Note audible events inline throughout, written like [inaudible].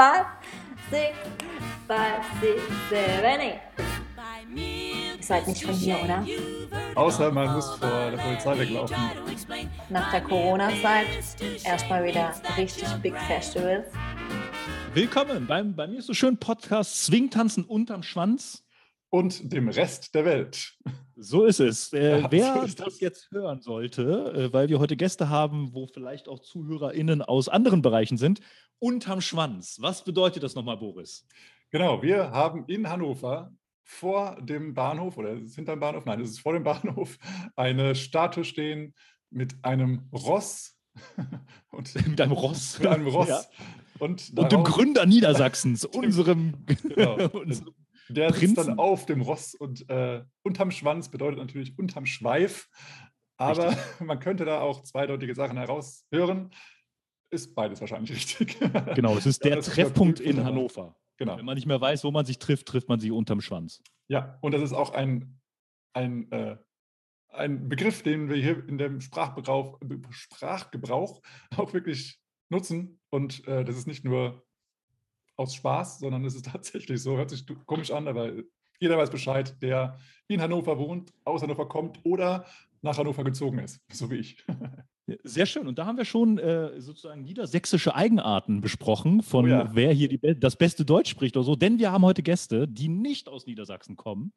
five, six, five, six, seven, eight. Ihr seid nicht von hier, oder? Außer man muss vor der Polizei weglaufen. Nach der Corona-Zeit erstmal wieder richtig Big Festivals. Willkommen beim bei mir so schönen Podcast Swingtanzen unterm Schwanz. Und dem Rest der Welt. So ist es. Äh, Ja, wer so ist das. das. jetzt hören sollte, äh, weil wir heute Gäste haben, wo vielleicht auch ZuhörerInnen aus anderen Bereichen sind, unterm Schwanz. Was bedeutet das nochmal, Boris? Genau, wir haben in Hannover vor dem Bahnhof, oder ist es hinterm Bahnhof? Nein, es ist vor dem Bahnhof, eine Statue stehen mit einem Ross. [laughs] und Mit einem Ross. mit einem [laughs] Ross. Ja. Und, Und dem Gründer Niedersachsens, [laughs] unserem, Genau. unserem Der sitzt Prinzen. dann auf dem Ross und äh, unterm Schwanz bedeutet natürlich unterm Schweif. Aber [laughs] man könnte da auch zweideutige Sachen heraushören. Ist beides wahrscheinlich [laughs] richtig. Genau, es ist Ja, der ist Treffpunkt überprüft in. Hannover. Genau. Wenn man nicht mehr weiß, wo man sich trifft, trifft man sich unterm Schwanz. Ja, und das ist auch ein, ein, äh, ein Begriff, den wir hier in dem Sprachgebrauch, Sprachgebrauch [laughs] auch wirklich nutzen. Und äh, das ist nicht nur aus Spaß, sondern es ist [laughs] tatsächlich so, hört sich komisch an, aber jeder weiß Bescheid, der in Hannover wohnt, aus Hannover kommt oder nach Hannover gezogen ist, [laughs] so wie ich. Sehr schön. Und da haben wir schon äh, sozusagen niedersächsische Eigenarten besprochen, von Oh ja. wer hier die, das beste Deutsch spricht oder so. Denn wir haben heute Gäste, die nicht aus Niedersachsen kommen,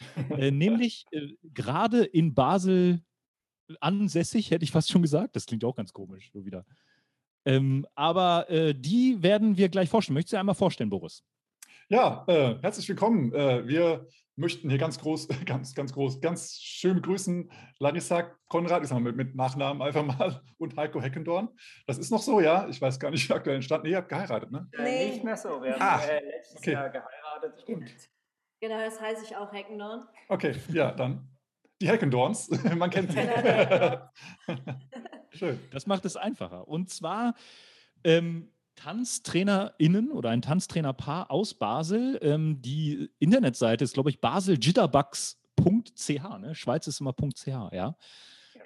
[laughs] äh, nämlich äh, gerade in Basel ansässig, hätte ich fast schon gesagt. Das klingt auch ganz komisch, so wieder. Ähm, aber äh, die werden wir gleich vorstellen. Möchtest du einmal vorstellen, Boris? Ja, äh, herzlich willkommen. Äh, wir möchten hier ganz groß, [laughs] ganz, ganz groß, ganz schön begrüßen Larissa Konrad, ich sag mal mit, mit Nachnamen einfach mal, [laughs] und Heiko Heckendorn. Das ist noch so, ja? Ich weiß gar nicht, [laughs] wie aktuell entstanden. Nee, ihr habt geheiratet, ne? Nee. Äh, nicht mehr so. Wir haben Ah, äh, letztes okay. Jahr geheiratet. Stimmt. Genau, das heiße ich auch Heckendorn. Okay, ja, dann die Heckendorns. Man kennt sie. Schön. Das macht es einfacher. Und zwar ähm, TanztrainerInnen oder ein Tanztrainerpaar aus Basel. Ähm, die Internetseite ist, glaube ich, baseljitterbugs.ch. Ne? Schweiz ist immer .ch, ja.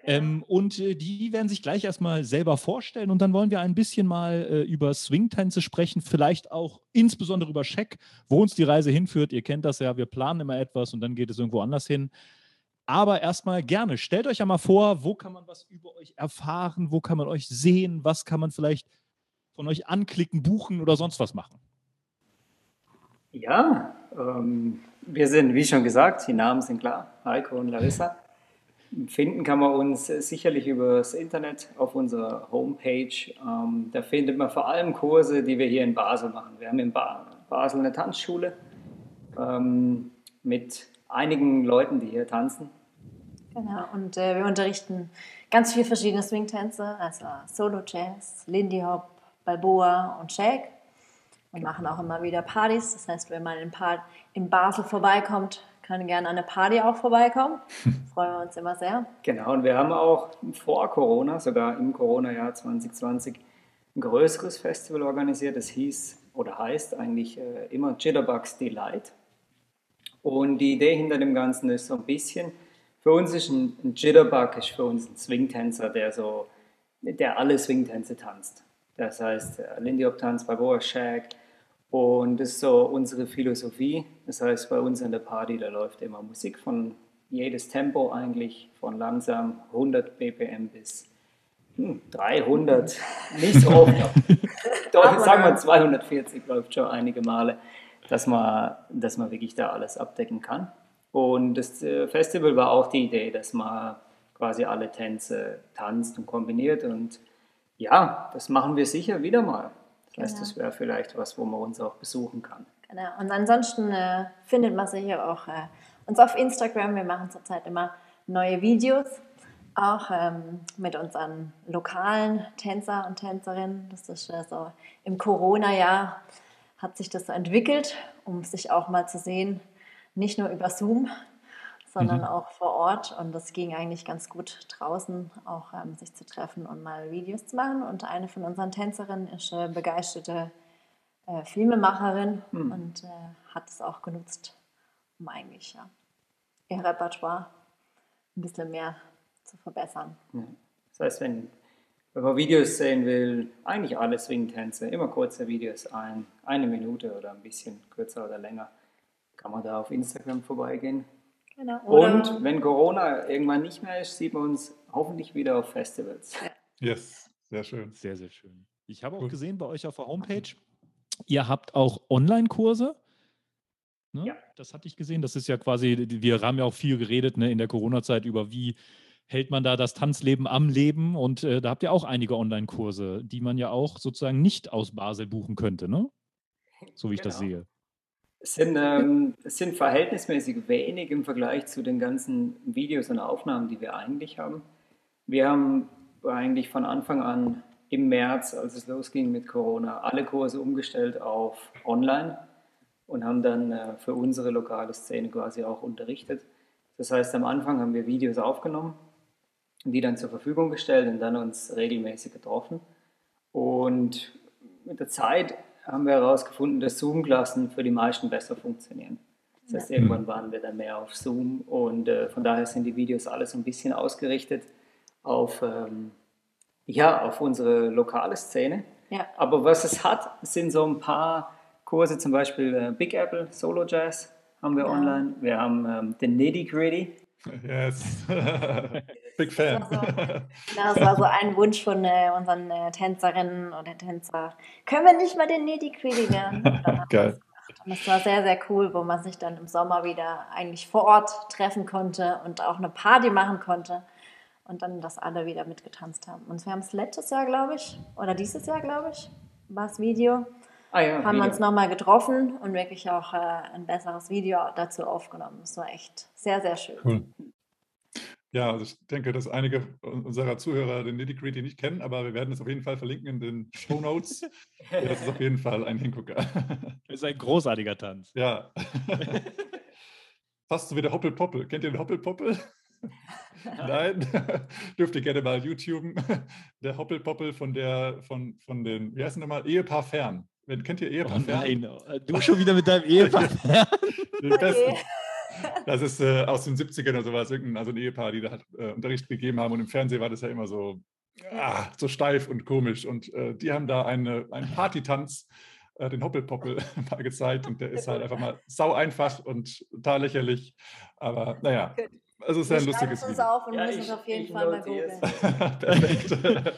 Ähm, und äh, die werden sich gleich erstmal selber vorstellen und dann wollen wir ein bisschen mal äh, über Swingtänze sprechen, vielleicht auch insbesondere über Scheck, wo uns die Reise hinführt. Ihr kennt das ja, wir planen immer etwas und dann geht es irgendwo anders hin. Aber erstmal gerne, stellt euch ja mal vor, wo kann man was über euch erfahren, wo kann man euch sehen, was kann man vielleicht von euch anklicken, buchen oder sonst was machen. Ja, ähm, wir sind, wie schon gesagt, die Namen sind klar, Heiko und Larissa. Finden kann man uns sicherlich über das Internet auf unserer Homepage. Ähm, da findet man vor allem Kurse, die wir hier in Basel machen. Wir haben in ba Basel eine Tanzschule ähm, mit einigen Leuten, die hier tanzen. Genau, und äh, wir unterrichten ganz viele verschiedene Swingtänze, also Solo Jazz, Lindy Hop, Balboa und Shake. Und machen auch immer wieder Partys. Das heißt, wenn man in, pa in Basel vorbeikommt, kann gerne an eine Party auch vorbeikommen. [laughs] Freuen wir uns immer sehr. Genau, und wir haben auch vor Corona, sogar im Corona-Jahr 2020, ein größeres Festival organisiert. Das hieß oder heißt eigentlich äh, immer Jitterbugs Delight. Und die Idee hinter dem Ganzen ist so ein bisschen, für uns ist ein, ein Jitterbug ist für uns ein Swingtänzer, der so, der alle Swingtänze tanzt. Das heißt, äh, Lindy Hop Tanz, Balboa Shag. Und das ist so unsere Philosophie. Das heißt, bei uns an der Party, da läuft immer Musik von jedes Tempo eigentlich, von langsam 100 BPM bis hm, 300. Nicht so oft. [laughs] Doch, sagen wir 240 läuft schon einige Male, dass man, dass man wirklich da alles abdecken kann. Und das äh, Festival war auch die Idee, dass man quasi alle Tänze tanzt und kombiniert. Und ja, das machen wir sicher wieder mal. Das heißt, Genau. das wäre vielleicht was, wo man uns auch besuchen kann. Genau. Und ansonsten äh, findet man sicher auch äh, uns auf Instagram. Wir machen zurzeit immer neue Videos, auch ähm, mit unseren lokalen Tänzer und Tänzerinnen. Das ist äh, so im Corona-Jahr hat sich das so entwickelt, um sich auch mal zu sehen, nicht nur über Zoom, sondern Mhm. auch vor Ort. Und das ging eigentlich ganz gut draußen, auch ähm, sich zu treffen und mal Videos zu machen. Und eine von unseren Tänzerinnen ist äh, begeisterte äh, Filmemacherin Hm. und äh, hat es auch genutzt, um eigentlich ja, ihr Repertoire ein bisschen mehr zu verbessern. Das heißt, wenn wenn man Videos sehen will, eigentlich alle Swing-Tänze, immer kurze Videos, ein, eine Minute oder ein bisschen kürzer oder länger, kann man da auf Instagram vorbeigehen. Genau. Oder Und wenn Corona irgendwann nicht mehr ist, sieht man uns hoffentlich wieder auf Festivals. Yes, sehr schön. Sehr, sehr schön. Ich habe auch Cool. gesehen bei euch auf der Homepage, ihr habt auch Online-Kurse. Ne? Ja. Das hatte ich gesehen. Das ist ja quasi, wir haben ja auch viel geredet ne, in der Corona-Zeit über wie hält man da das Tanzleben am Leben. Und äh, da habt ihr auch einige Online-Kurse, die man ja auch sozusagen nicht aus Basel buchen könnte, ne? So wie ich das Genau. sehe. Es sind, ähm, es sind verhältnismäßig wenig im Vergleich zu den ganzen Videos und Aufnahmen, die wir eigentlich haben. Wir haben eigentlich von Anfang an im März, als es losging mit Corona, alle Kurse umgestellt auf online und haben dann äh, für unsere lokale Szene quasi auch unterrichtet. Das heißt, am Anfang haben wir Videos aufgenommen, die dann zur Verfügung gestellt und dann uns regelmäßig getroffen. Und mit der Zeit haben wir herausgefunden, dass Zoom-Klassen für die meisten besser funktionieren. Das heißt, irgendwann waren wir dann mehr auf Zoom und äh, von daher sind die Videos alle so ein bisschen ausgerichtet auf, ähm, ja, auf unsere lokale Szene. Ja. Aber was es hat, sind so ein paar Kurse, zum Beispiel äh, Big Apple Solo Jazz haben wir Ja. online. Wir haben ähm, den Nitty Gritty. Yes. [laughs] Big Fan. Also, [laughs] Das war so ein Wunsch von äh, unseren äh, Tänzerinnen oder Tänzer. Können wir nicht mal den Nitty Gritty [laughs] lernen? Geil. das. Und das war sehr, sehr cool, wo man sich dann im Sommer wieder eigentlich vor Ort treffen konnte und auch eine Party machen konnte. Und dann, dass alle wieder mitgetanzt haben. Und wir haben es letztes Jahr, glaube ich, oder dieses Jahr, glaube ich, war das Video, Ah ja, haben wir Video. uns nochmal getroffen und wirklich auch äh, ein besseres Video dazu aufgenommen. Das war echt sehr, sehr schön. Cool. Ja, also ich denke, dass einige unserer Zuhörer den Nitty Gritty nicht kennen, aber wir werden es auf jeden Fall verlinken in den Show Notes. das ist auf jeden Fall ein Hingucker. [laughs] Das ist ein großartiger Tanz. ja. [laughs] Fast so wie der Hoppelpoppel. Kennt ihr den Hoppelpoppel? [laughs] Nein, dürft ihr gerne mal YouTuben. Der Hoppelpoppel von der, von, von den, wie heißt denn nochmal, Ehepaar Fern. Kennt ihr Oh Ehepaar Fern? nein, du schon wieder mit deinem Ehepaar. Die besten. Das ist äh, aus den 70ern oder sowas, also ein Ehepaar, die da halt, äh, Unterricht gegeben haben und im Fernsehen war das ja immer so, ah, so steif und komisch. Und äh, die haben da eine, einen Partytanz, äh, den Hoppelpoppel, [laughs] mal gezeigt und der ist halt einfach mal sau einfach und total lächerlich. Aber naja, es ist Wir ein schreiben lustiges es uns Video. auf und Ja, müssen ich- es auf jeden Fall mal googeln. [laughs] Perfekt.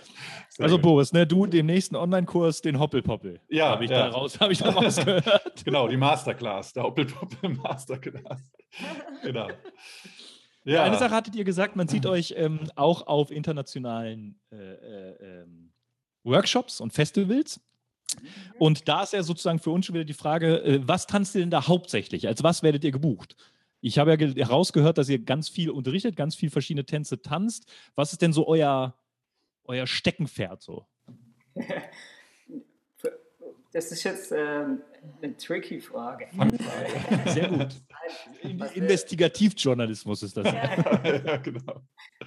Also. Boris, ne, du dem nächsten Online-Kurs den Hoppelpoppel. Ja, habe ich ja. da raus, habe ich da rausgehört. [laughs] Genau, die Masterclass, der Hoppelpoppel Masterclass. [laughs] Genau. Ja. Eine Sache hattet ihr gesagt, man sieht euch ähm, auch auf internationalen äh, äh, ähm, Workshops und Festivals. Und da ist ja sozusagen für uns schon wieder die Frage, äh, was tanzt ihr denn da hauptsächlich? Als was werdet ihr gebucht? Ich habe ja ge- herausgehört, dass ihr ganz viel unterrichtet, ganz viel verschiedene Tänze tanzt. Was ist denn so euer, euer Steckenpferd so? [laughs] Das ist jetzt ähm, eine tricky Frage. [laughs] Sehr gut. Investigativjournalismus ist das. [laughs] ja, genau.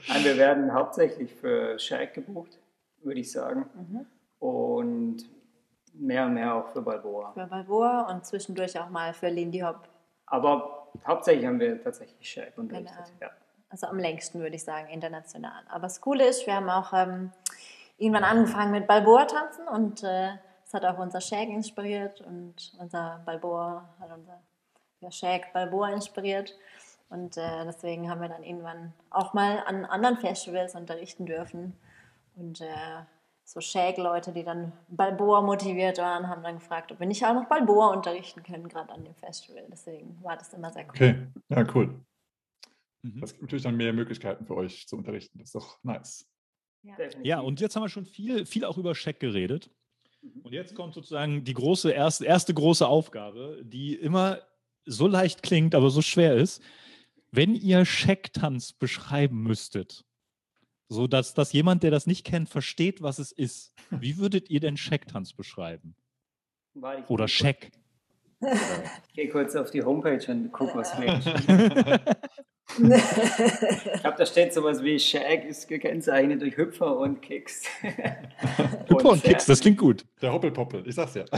Nein, wir werden hauptsächlich für Shaq gebucht, würde ich sagen. Mhm. Und mehr und mehr auch für Balboa. Für Balboa und zwischendurch auch mal für Lindy Hop. Aber hauptsächlich haben wir tatsächlich Shaq unterrichtet. Genau. Ja. Also am längsten würde ich sagen, international. Aber das Coole ist, wir haben auch ähm, irgendwann angefangen mit Balboa tanzen und äh, das hat auch unser Shag inspiriert und unser Balboa hat unser ja, Shag Balboa inspiriert. Und äh, deswegen haben wir dann irgendwann auch mal an anderen Festivals unterrichten dürfen. Und äh, so Shag-Leute, die dann Balboa motiviert waren, haben dann gefragt, ob wir nicht auch noch Balboa unterrichten können, gerade an dem Festival. Deswegen war das immer sehr cool. Okay, ja, cool. Mhm. Das gibt natürlich dann mehr Möglichkeiten für euch zu unterrichten. Das ist doch nice. Definitiv. Ja, und jetzt haben wir schon viel, viel auch über Scheck geredet. Und jetzt kommt sozusagen die große, erste, erste große Aufgabe, die immer so leicht klingt, aber so schwer ist. Wenn ihr Schecktanz beschreiben müsstet, so dass, dass jemand, der das nicht kennt, versteht, was es ist, wie würdet ihr denn Schecktanz beschreiben? Weil ich- Oder Scheck? Ich gehe kurz auf die Homepage und gucke, was mir steht. [laughs] Ich glaube, da steht sowas wie Shag ist gekennzeichnet durch Hüpfer und Kicks. [laughs] Hüpfer und Kicks, das klingt gut. Der Hoppelpoppel, ich sag's ja. [laughs]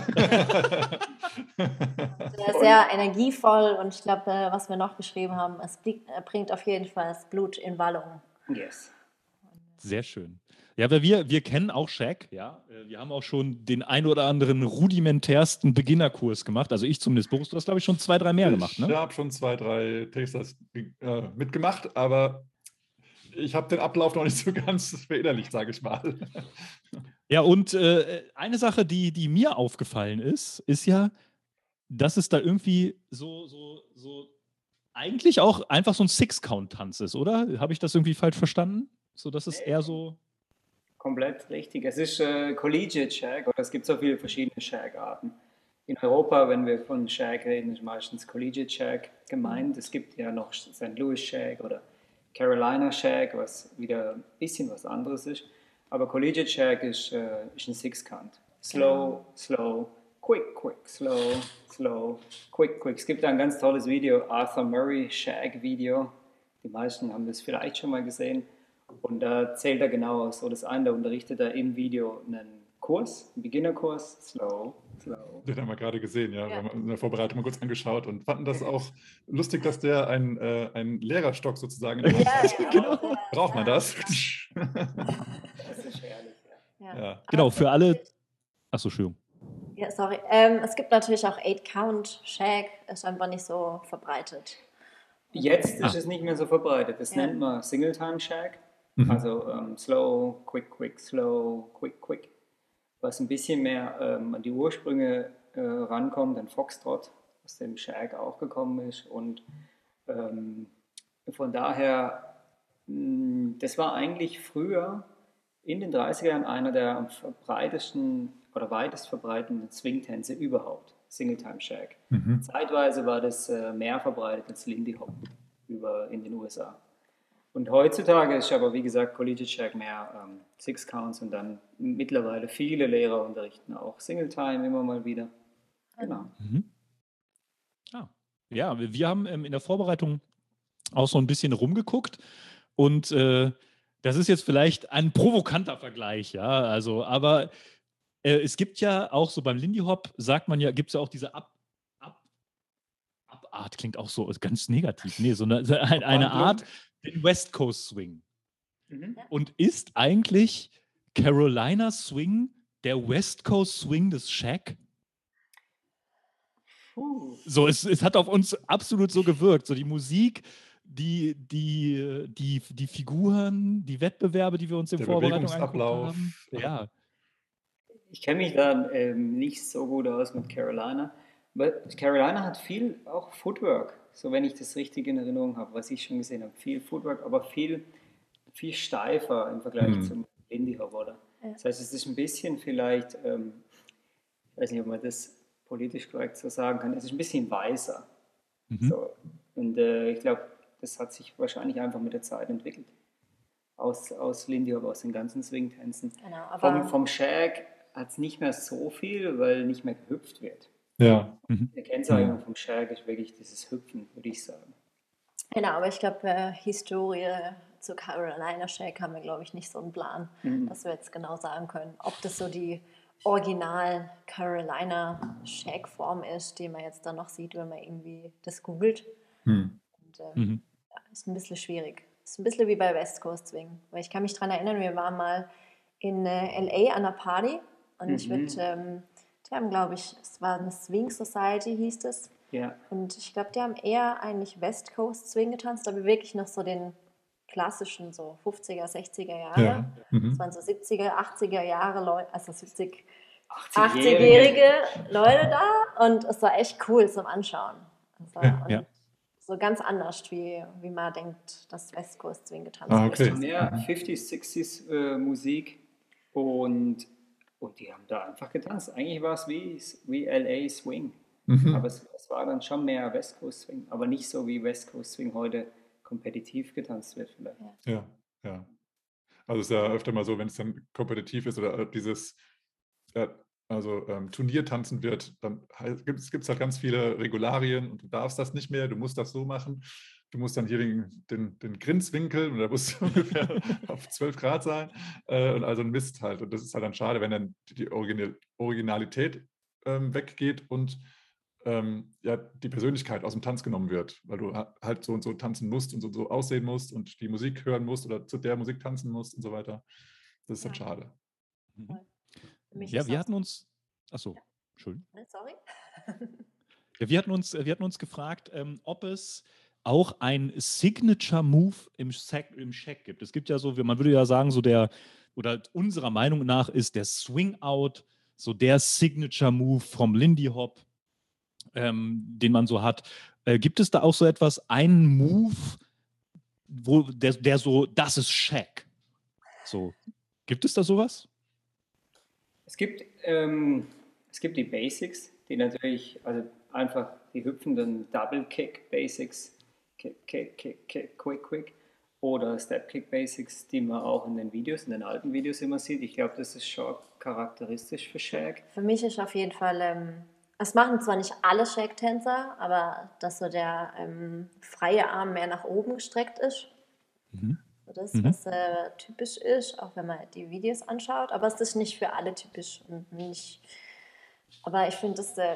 Sehr, sehr energievoll und ich glaube, äh, was wir noch geschrieben haben, es äh, bringt auf jeden Fall das Blut in Wallung. Yes. Sehr schön. Ja, aber wir, wir kennen auch Shaq, ja. Äh, wir haben auch schon den ein oder anderen rudimentärsten Beginnerkurs gemacht. Also ich zumindest. Boris, du hast, glaube ich, schon zwei, drei mehr gemacht, ne? Ich habe schon zwei, drei Texas äh, mitgemacht, aber ich habe den Ablauf noch nicht so [laughs] ganz verinnerlicht, sage ich mal. [laughs] Ja, und äh, eine Sache, die, die mir aufgefallen ist, ist ja, dass es da irgendwie so, so, so eigentlich auch einfach so ein Six-Count-Tanz ist, oder? Habe ich das irgendwie falsch verstanden? So, dass es eher so. Komplett richtig. Es ist äh, Collegiate Shag oder es gibt so viele verschiedene Shag-Arten. In Europa, wenn wir von Shag reden, ist meistens Collegiate Shag gemeint. Es gibt ja noch St. Louis Shag oder Carolina Shag, was wieder ein bisschen was anderes ist. Aber Collegiate Shag ist, äh, ist ein Six-Count. Slow, slow, quick, quick, slow, slow, quick, quick. Es gibt ein ganz tolles Video, Arthur Murray Shag Video. Die meisten haben das vielleicht schon mal gesehen. Und da zählt er genau aus. So das eine, da unterrichtet er im Video einen Kurs, einen Beginnerkurs, slow, slow. Den haben wir gerade gesehen, ja. ja. Wir haben in der Vorbereitung mal kurz angeschaut und fanden das auch lustig, dass der ein, äh, ein Lehrerstock sozusagen in der ja, [laughs] ja, genau. Braucht man das? [laughs] das ist herrlich, ja. ja. Genau, für alle. Achso, Entschuldigung. Ja, sorry. Ähm, es gibt natürlich auch 8-Count-Shag, ist einfach nicht so verbreitet. Jetzt ah. ist es nicht mehr so verbreitet. Das nennt man Single-Time-Shag. Mhm. Also ähm, slow, quick, quick, slow, quick, quick. Was ein bisschen mehr ähm, an die Ursprünge äh, rankommt, ein Foxtrot, aus dem Shag auch gekommen ist. Und ähm, von daher, mh, hm, das war eigentlich früher in den 30er Jahren einer der am verbreitesten oder weitest verbreiteten Swing-Tänze überhaupt. Single-Time Shag. Mhm. Zeitweise war das äh, mehr verbreitet als Lindy Hop über in den USA. Und heutzutage ist aber, wie gesagt, Collegiate Shack mehr ähm, Six Counts und dann mittlerweile viele Lehrer unterrichten auch Single Time immer mal wieder. Genau. Mhm. Ah. Ja, wir haben ähm, in der Vorbereitung auch so ein bisschen rumgeguckt und äh, das ist jetzt vielleicht ein provokanter Vergleich, ja, also, aber äh, es gibt ja auch so beim Lindy Hop, sagt man ja, gibt es ja auch diese Ab, Ab, Abart, klingt auch so ganz negativ, nee, so eine, eine, eine Art, den West Coast Swing. Mhm. Und ist eigentlich Carolina Swing der West Coast Swing des Shaq? So, es, es hat auf uns absolut so gewirkt. So die Musik, die, die, die, die Figuren, die Wettbewerbe, die wir uns im Vorbereitung angeguckt haben. Ja. Ich kenne mich da ähm, nicht so gut aus mit Carolina. Aber Carolina hat viel auch Footwork so wenn ich das richtig in Erinnerung habe, was ich schon gesehen habe. Viel Footwork, aber viel, viel steifer im Vergleich mhm. zum Indie Hop, oder? Ja. Das heißt, es ist ein bisschen vielleicht, ähm, ich weiß nicht, ob man das politisch korrekt so sagen kann, es ist ein bisschen weißer. Mhm. So. Und äh, ich glaube, das hat sich wahrscheinlich einfach mit der Zeit entwickelt. Aus, aus Lindy Hop, aus den ganzen Swing-Tänzen. Genau, vom, vom Shag hat es nicht mehr so viel, weil nicht mehr gehüpft wird. Ja. Mhm. Der Kennzeichen mhm. vom Shag ist wirklich dieses Hüpfen, würde ich sagen. Genau, aber ich glaube, äh, Historie zu Carolina Shag haben wir, glaube ich, nicht so einen Plan, mhm. dass wir jetzt genau sagen können, ob das so die Original Carolina Shag Form ist, die man jetzt dann noch sieht, wenn man irgendwie das googelt. Mhm. Und, äh, mhm. ja, ist ein bisschen schwierig. Ist ein bisschen wie bei West Coast Swing, weil ich kann mich daran erinnern, wir waren mal in äh, LA an einer Party und ich würde mhm. ähm, die haben, glaube ich, es war eine Swing Society, hieß es. Ja. Und ich glaube, die haben eher eigentlich West Coast Swing getanzt, aber wirklich noch so den klassischen, so 50er, 60er Jahre. Ja. Mhm. Das waren so 70er, 80er Jahre Leute, also 70, 80-jährige Leute da. Und es war echt cool zum Anschauen. Also, ja, ja. So ganz anders, wie, wie man denkt, dass West Coast Swing getanzt ah, okay. wird. Mehr 50s, 60s äh, Musik und und die haben da einfach getanzt. Eigentlich war es wie, wie LA Swing. Mhm. Aber es, es, war dann schon mehr West Coast Swing. Aber nicht so wie West Coast Swing heute kompetitiv getanzt wird vielleicht. Ja, ja. Also es ist ja öfter mal so, wenn es dann kompetitiv ist oder dieses ja, also ähm, Turnier tanzen wird, dann gibt es halt ganz viele Regularien und du darfst das nicht mehr, du musst das so machen du musst dann hier den, den, den Grinswinkel, und da musst du [laughs] ungefähr auf 12 Grad sein, äh, und also ein Mist halt. Und das ist halt dann schade, wenn dann die Original, Originalität ähm, weggeht und ähm, ja, die Persönlichkeit aus dem Tanz genommen wird, weil du halt so und so tanzen musst und so, so aussehen musst und die Musik hören musst oder zu der Musik tanzen musst und so weiter. Das ist halt Ja. schade. Mhm. Ja, wir hatten uns. Achso, Entschuldigung. Ne, Sorry. Ja, wir hatten uns, wir hatten uns gefragt, ähm, ob es auch ein Signature Move im Shack, im Shack gibt. Es gibt ja so, man würde ja sagen, so der, oder unserer Meinung nach ist der Swing Out so der Signature Move vom Lindy Hop, ähm, den man so hat. Äh, gibt es da auch so etwas, einen Move, wo der, der so, das ist Shack? So, gibt es da sowas? Es gibt, ähm, es gibt die Basics, die natürlich, also einfach die hüpfenden Double Kick Basics, Kick, Kick, Kick, Kick, Quick, Quick oder Step Kick Basics, die man auch in den Videos, in den alten Videos immer sieht. Ich glaube, das ist schon charakteristisch für Shaq. Für mich ist auf jeden Fall, ähm, es machen zwar nicht alle Shake-Tänzer, aber dass so der ähm, freie Arm mehr nach oben gestreckt ist. Mhm. So das, Mhm. was äh, typisch ist, auch wenn man die Videos anschaut. Aber es ist nicht für alle typisch. Und nicht, aber ich finde, das äh,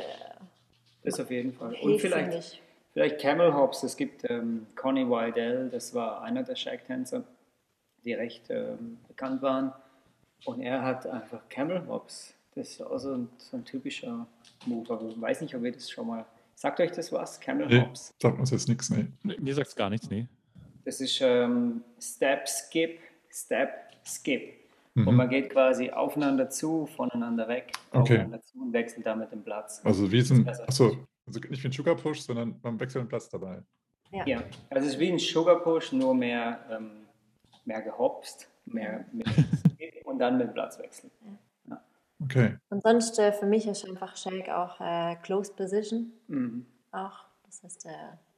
Das auf jeden Fall. Und vielleicht. Vielleicht Camel Hops. Es gibt ähm, Connie Wydell, das war einer der Shaq-Tänzer, die recht ähm, bekannt waren. Und er hat einfach Camel Hops. Das ist auch so ein, so ein typischer Move. Aber ich weiß nicht, ob ihr das schon mal. Sagt euch das was? Camel Nee, Hops. sagt uns jetzt nichts, nee. Nee, Mir sagt es gar nichts, nee. Das ist ähm, Step, Skip, Step, Skip. Mhm. Und man geht quasi aufeinander zu, voneinander weg, Okay. aufeinander zu und wechselt damit den Platz. Also wie so ein, achso, also nicht wie ein Sugar Push, sondern beim wechselnden Platz dabei. Ja. Ja, also es ist wie ein Sugar Push, nur mehr, ähm, mehr gehopst, mehr mit [laughs] Skip und dann mit Platzwechsel. Okay. Und sonst äh, für mich ist einfach Shake auch äh, Closed Position. Mhm. Auch. Das heißt, äh,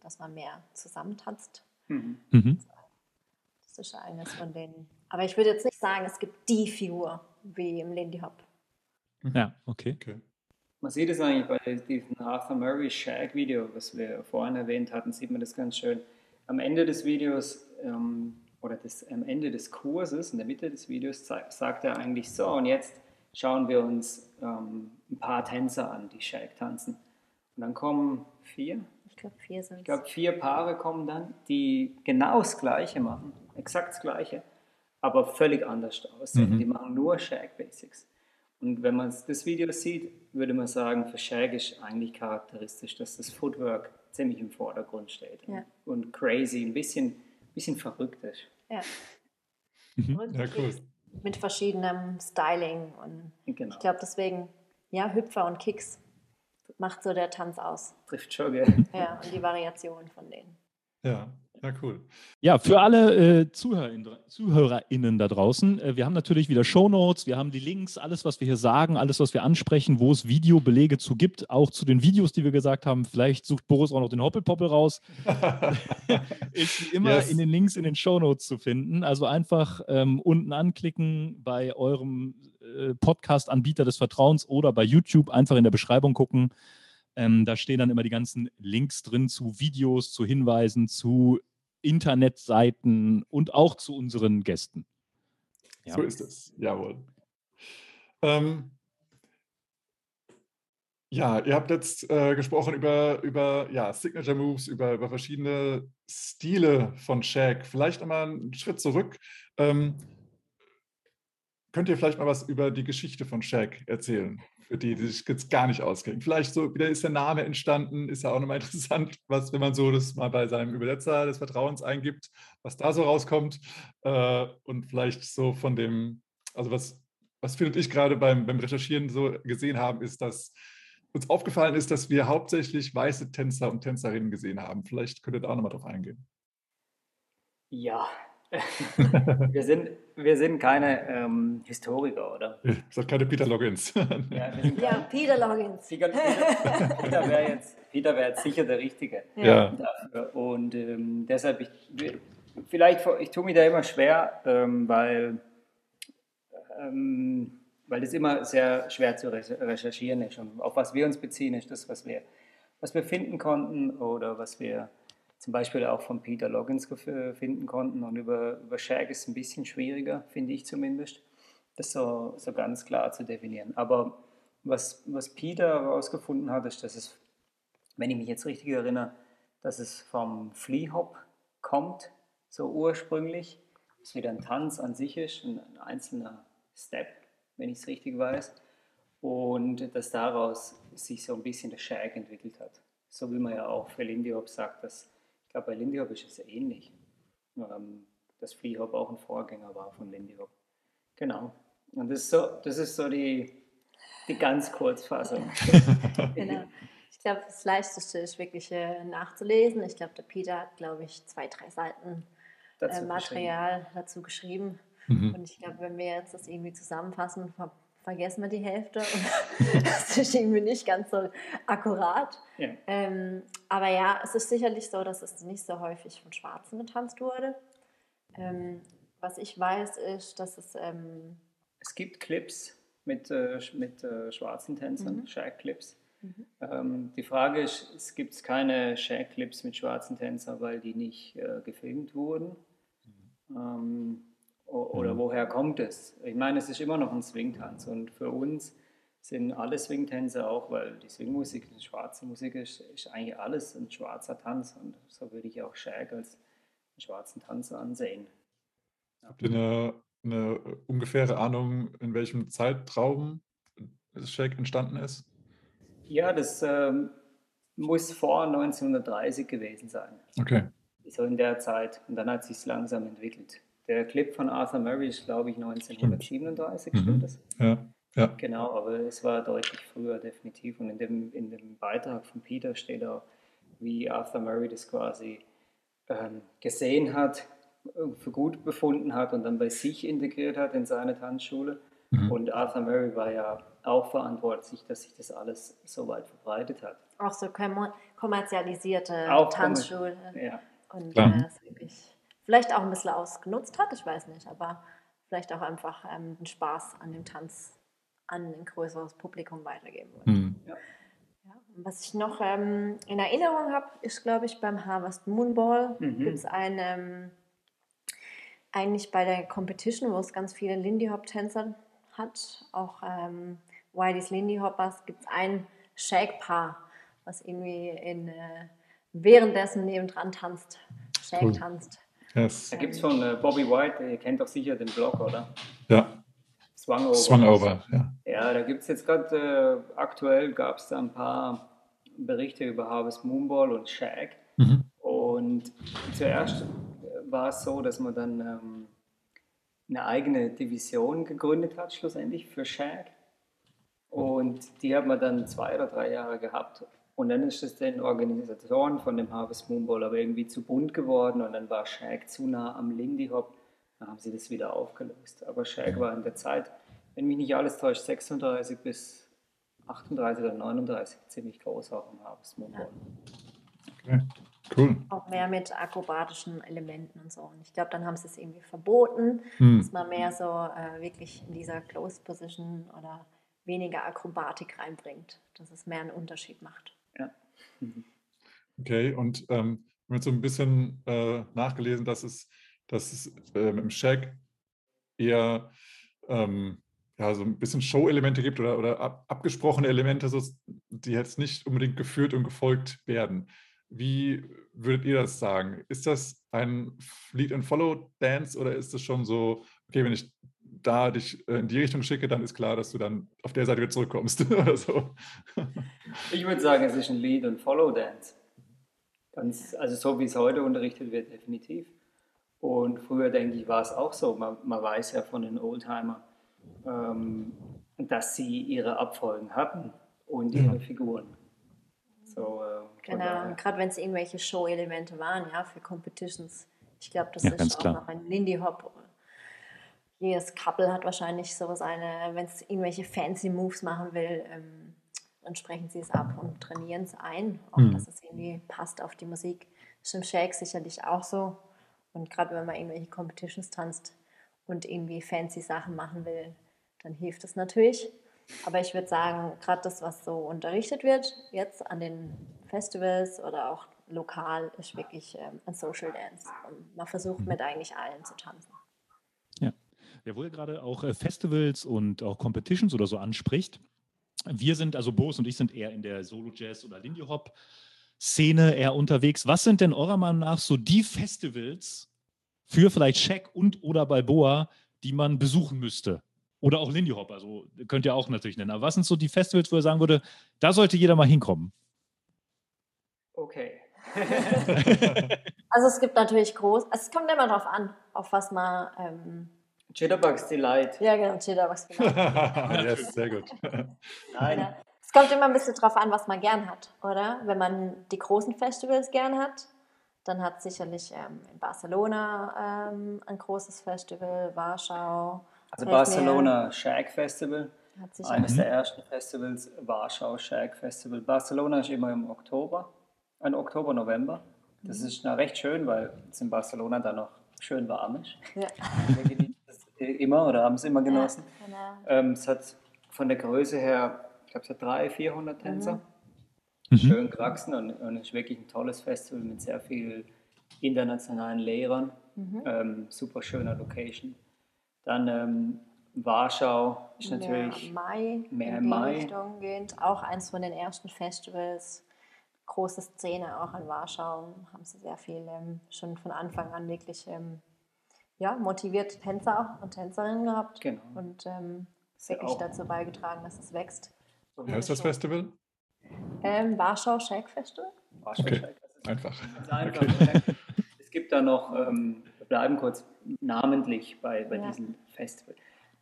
dass man mehr zusammentanzt. Mhm. Mhm. Das ist eines von denen. Aber ich würde jetzt nicht sagen, es gibt die Figur wie im Lindy Hop. Ja, okay. okay. Man sieht es eigentlich bei diesem Arthur Murray Shag Video, was wir vorhin erwähnt hatten, sieht man das ganz schön. Am Ende des Videos ähm, oder des, am Ende des Kurses, in der Mitte des Videos, sagt er eigentlich so, und jetzt schauen wir uns ähm, ein paar Tänzer an, die Shag tanzen. Und dann kommen vier, Ich glaube, vier sind ich glaube vier Paare kommen dann, die genau das Gleiche machen, exakt das Gleiche, aber völlig anders aussehen. Mhm. Die machen nur Shag Basics. Und wenn man das Video sieht, würde man sagen, für Shag ist eigentlich charakteristisch, dass das Footwork ziemlich im Vordergrund steht Ja. und crazy, ein bisschen, bisschen verrückt ist. Ja. Mhm. Und Ja, cool. Mit verschiedenem Styling. Und Genau, ich glaube, deswegen, ja, Hüpfer und Kicks macht so der Tanz aus. trifft schon, gell? Ja, und die Variation von denen. Ja, ja, cool. Ja, für alle äh, ZuhörerInnen, ZuhörerInnen da draußen, äh, wir haben natürlich wieder Shownotes, wir haben die Links, alles, was wir hier sagen, alles, was wir ansprechen, wo es Videobelege zu gibt, auch zu den Videos, die wir gesagt haben. Vielleicht sucht Boris auch noch den Hoppelpoppel raus. [laughs] Ist wie immer Yes. in den Links in den Shownotes zu finden. Also einfach ähm, unten anklicken bei eurem äh, Podcast-Anbieter des Vertrauens oder bei YouTube einfach in der Beschreibung gucken. Ähm, da stehen dann immer die ganzen Links drin zu Videos, zu Hinweisen, zu Internetseiten und auch zu unseren Gästen. Ja. So ist es. Jawohl. Ähm, ja, ihr habt jetzt äh, gesprochen über, über ja, Signature Moves, über, über verschiedene Stile von Shaq. Vielleicht einmal einen Schritt zurück. Ähm, könnt ihr vielleicht mal was über die Geschichte von Shaq erzählen? Für die, die sich jetzt gar nicht auskennen. Vielleicht so, wie ist der Name entstanden? Ist ja auch nochmal [laughs] interessant, was, wenn man so das mal bei seinem Übersetzer des Vertrauens eingibt, was da so rauskommt. Äh, und vielleicht so von dem, also was, was Phil und ich gerade beim, beim Recherchieren so gesehen haben, ist, dass uns aufgefallen ist, dass wir hauptsächlich weiße Tänzer und Tänzerinnen gesehen haben. Vielleicht könnt ihr auch nochmal drauf eingehen. Ja, wir sind, wir sind keine ähm, Historiker, oder? Ihr seid keine Peter Loggins. Ja, Ja, Peter Loggins. Peter, Peter, Peter wäre jetzt, Peter wär jetzt sicher der Richtige ja. dafür. Und ähm, deshalb, ich, vielleicht, ich tue mir da immer schwer, ähm, weil, ähm, weil das immer sehr schwer zu recherchieren ist. Und auf was wir uns beziehen, ist das, was wir, was wir finden konnten oder was wir zum Beispiel auch von Peter Loggins finden konnten. Und über, über Shaq ist es ein bisschen schwieriger, finde ich zumindest, das so, so ganz klar zu definieren. Aber was, was Peter herausgefunden hat, ist, dass es, wenn ich mich jetzt richtig erinnere, dass es vom Flea Hop kommt, so ursprünglich. es wieder ein Tanz an sich ist, ein, ein einzelner Step, wenn ich es richtig weiß. Und dass daraus sich so ein bisschen der Shag entwickelt hat. So wie man ja auch für Lindy Hop sagt, dass, glaube, bei Lindy Hop ist es ähnlich. Ähm, dass Free Hop auch ein Vorgänger war von Lindy Hop. Genau. Und das ist so, das ist so die, die ganz Kurzfassung. [laughs] genau. Ich glaube, das Leichteste ist wirklich äh, nachzulesen. Ich glaube, der Peter hat, glaube ich, zwei, drei Seiten äh, Material geschrieben. dazu geschrieben. Mhm. Und ich glaube, wenn wir jetzt das irgendwie zusammenfassen, vergessen wir die Hälfte. Und [laughs] das ist irgendwie nicht ganz so akkurat. Ja. Ähm, aber ja, es ist sicherlich so, dass es nicht so häufig von Schwarzen getanzt wurde. Ähm, was ich weiß, ist, dass es. Ähm, es gibt Clips mit, äh, mit äh, schwarzen Tänzern, mhm. Shag-Clips. Mhm. Ähm, die Frage ist, es gibt keine Shag-Clips mit schwarzen Tänzern, weil die nicht äh, gefilmt wurden. Mhm. Oder mhm. woher kommt es? Ich meine, es ist immer noch ein Swing-Tanz und für uns sind alle Swing-Tänze auch, weil die Swing-Musik, die schwarze Musik ist, ist eigentlich alles ein schwarzer Tanz und so würde ich auch Shag als einen schwarzen Tanz ansehen. Habt ihr eine, eine ungefähre Ahnung, in welchem Zeitraum Shake entstanden ist? Ja, das ähm, muss vor 1930 gewesen sein. Okay. So in der Zeit. Und dann hat es sich langsam entwickelt. Der Clip von Arthur Murray ist, glaube ich, 1937, stimmt, stimmt das? Ja. Ja. Genau, aber es war deutlich früher definitiv. Und in dem, in dem Beitrag von Peter steht auch, wie Arthur Murray das quasi ähm, gesehen hat, für gut befunden hat und dann bei sich integriert hat in seine Tanzschule. Mhm. Und Arthur Murray war ja auch verantwortlich, dass sich das alles so weit verbreitet hat. Auch so kommerzialisierte auch Tanzschule. Ja. Und äh, das wirklich vielleicht auch ein bisschen ausgenutzt hat, ich weiß nicht, aber vielleicht auch einfach ähm, den Spaß an dem Tanz an ein größeres Publikum weitergeben wollte. Mhm. Ja. Was ich noch ähm, in Erinnerung habe, ist, glaube ich, beim Harvest Moonball mhm. gibt es ein ähm, eigentlich bei der Competition, wo es ganz viele Lindy Hop Tänzer hat, auch ähm, Wiley's Lindy Hoppers, gibt es ein Shake-Paar, was irgendwie in, äh, währenddessen nebendran tanzt, Shake cool. tanzt. Yes. Da gibt es von äh, Bobby White, ihr kennt doch sicher den Blog, oder? Ja. Swung Over. Swung Over, ja. Ja, da gibt es jetzt gerade, äh, aktuell gab es da ein paar Berichte über Harvest Moonball und Shag. Mhm. Und zuerst war es so, dass man dann ähm, eine eigene Division gegründet hat, schlussendlich für Shag. Und die hat man dann zwei oder drei Jahre gehabt. Und dann ist es den Organisatoren von dem Harvest Moonball aber irgendwie zu bunt geworden und dann war Shag zu nah am Lindy Hop. Dann haben sie das wieder aufgelöst. Aber Shag war in der Zeit, wenn mich nicht alles täuscht, 36 bis 38 oder 39 ziemlich groß auch im Harvest Moonball. Okay. Cool. Auch mehr mit akrobatischen Elementen und so. Und ich glaube, dann haben sie es irgendwie verboten, hm. dass man mehr so äh, wirklich in dieser Closed Position oder weniger Akrobatik reinbringt, dass es mehr einen Unterschied macht. Mhm. Okay, und ähm, wir haben so ein bisschen äh, nachgelesen, dass es, dass es äh, im Shack eher ähm, ja, so ein bisschen Show-Elemente gibt oder, oder ab, abgesprochene Elemente, so, die jetzt nicht unbedingt geführt und gefolgt werden. Wie würdet ihr das sagen? Ist das ein Lead-and-Follow-Dance oder ist es schon so, okay, wenn ich da dich äh, in die Richtung schicke, dann ist klar, dass du dann auf der Seite wieder zurückkommst [laughs] oder so? Ich würde sagen, es ist ein Lead-and-Follow-Dance. also so wie es heute unterrichtet wird, definitiv. Und früher, denke ich, war es auch so. Man, man weiß ja von den Oldtimer, ähm, dass sie ihre Abfolgen hatten und ihre ja. Figuren. So, äh, Genau, gerade wenn es irgendwelche Show-Elemente waren, ja, für Competitions. Ich glaube, das ja, ist auch klar. noch ein Lindy Hop. Jedes Couple hat wahrscheinlich so seine, wenn es irgendwelche fancy Moves machen will, ähm, dann sprechen sie es ab und trainieren es ein, auch mhm. dass es irgendwie passt auf die Musik. Das ist im Shake sicherlich auch so. Und gerade wenn man irgendwelche Competitions tanzt und irgendwie fancy Sachen machen will, dann hilft es natürlich. Aber ich würde sagen, gerade das, was so unterrichtet wird, jetzt an den Festivals oder auch lokal, ist wirklich ähm, ein Social Dance. Und man versucht mhm. mit eigentlich allen zu tanzen. Ja, ja wo ihr gerade auch äh, Festivals und auch Competitions oder so anspricht. Wir sind, also Boris und ich sind eher in der Solo-Jazz oder Lindy Hop Szene eher unterwegs. Was sind denn eurer Meinung nach so die Festivals, für vielleicht Scheck und oder Balboa, die man besuchen müsste? Oder auch Lindy Hop, also könnt ihr auch natürlich nennen. Aber was sind so die Festivals, wo ihr sagen würde, da sollte jeder mal hinkommen? Okay. [laughs] [laughs] Also es gibt natürlich groß, also es kommt immer darauf an, auf was man, ähm, Jitterbugs Delight. ja genau, Jitterbugs [laughs] genau. yes, sehr gut. Nein, Ja. Es kommt immer ein bisschen drauf an, was man gern hat, oder? Wenn man die großen Festivals gern hat, dann hat sicherlich ähm, in Barcelona ähm, ein großes Festival, Warschau. also. Barcelona Shag Festival. Eines der ersten Festivals, Warschau Shag Festival. Barcelona ist immer im Oktober, ein Oktober, November. Das Mhm. ist na, recht schön, weil es in Barcelona dann noch schön warm ist. ja. Immer oder haben es immer genossen. Genau. Ähm, es hat von der Größe her, ich glaube, es hat 300, 400 Tänzer. Mhm. Schön gewachsen und, und es ist wirklich ein tolles Festival mit sehr vielen internationalen Lehrern. Ähm, super schöner Location. Dann ähm, Warschau ist natürlich mehr Mai, mehr in Mai. Richtung gehend. Auch eins von den ersten Festivals. Große Szene auch in Warschau. Haben sie sehr viel ähm, schon von Anfang an wirklich ähm, ja, motivierte Tänzer und Tänzerinnen gehabt. Genau. Und ähm, ja wirklich dazu beigetragen, dass es wächst. Wie heißt das Festival? Ähm, Warschau Shake Festival. Warschau Okay. Shag. Das ist Einfach. einfach. Es gibt da noch, ähm, wir bleiben kurz namentlich bei, bei Ja. diesem Festival.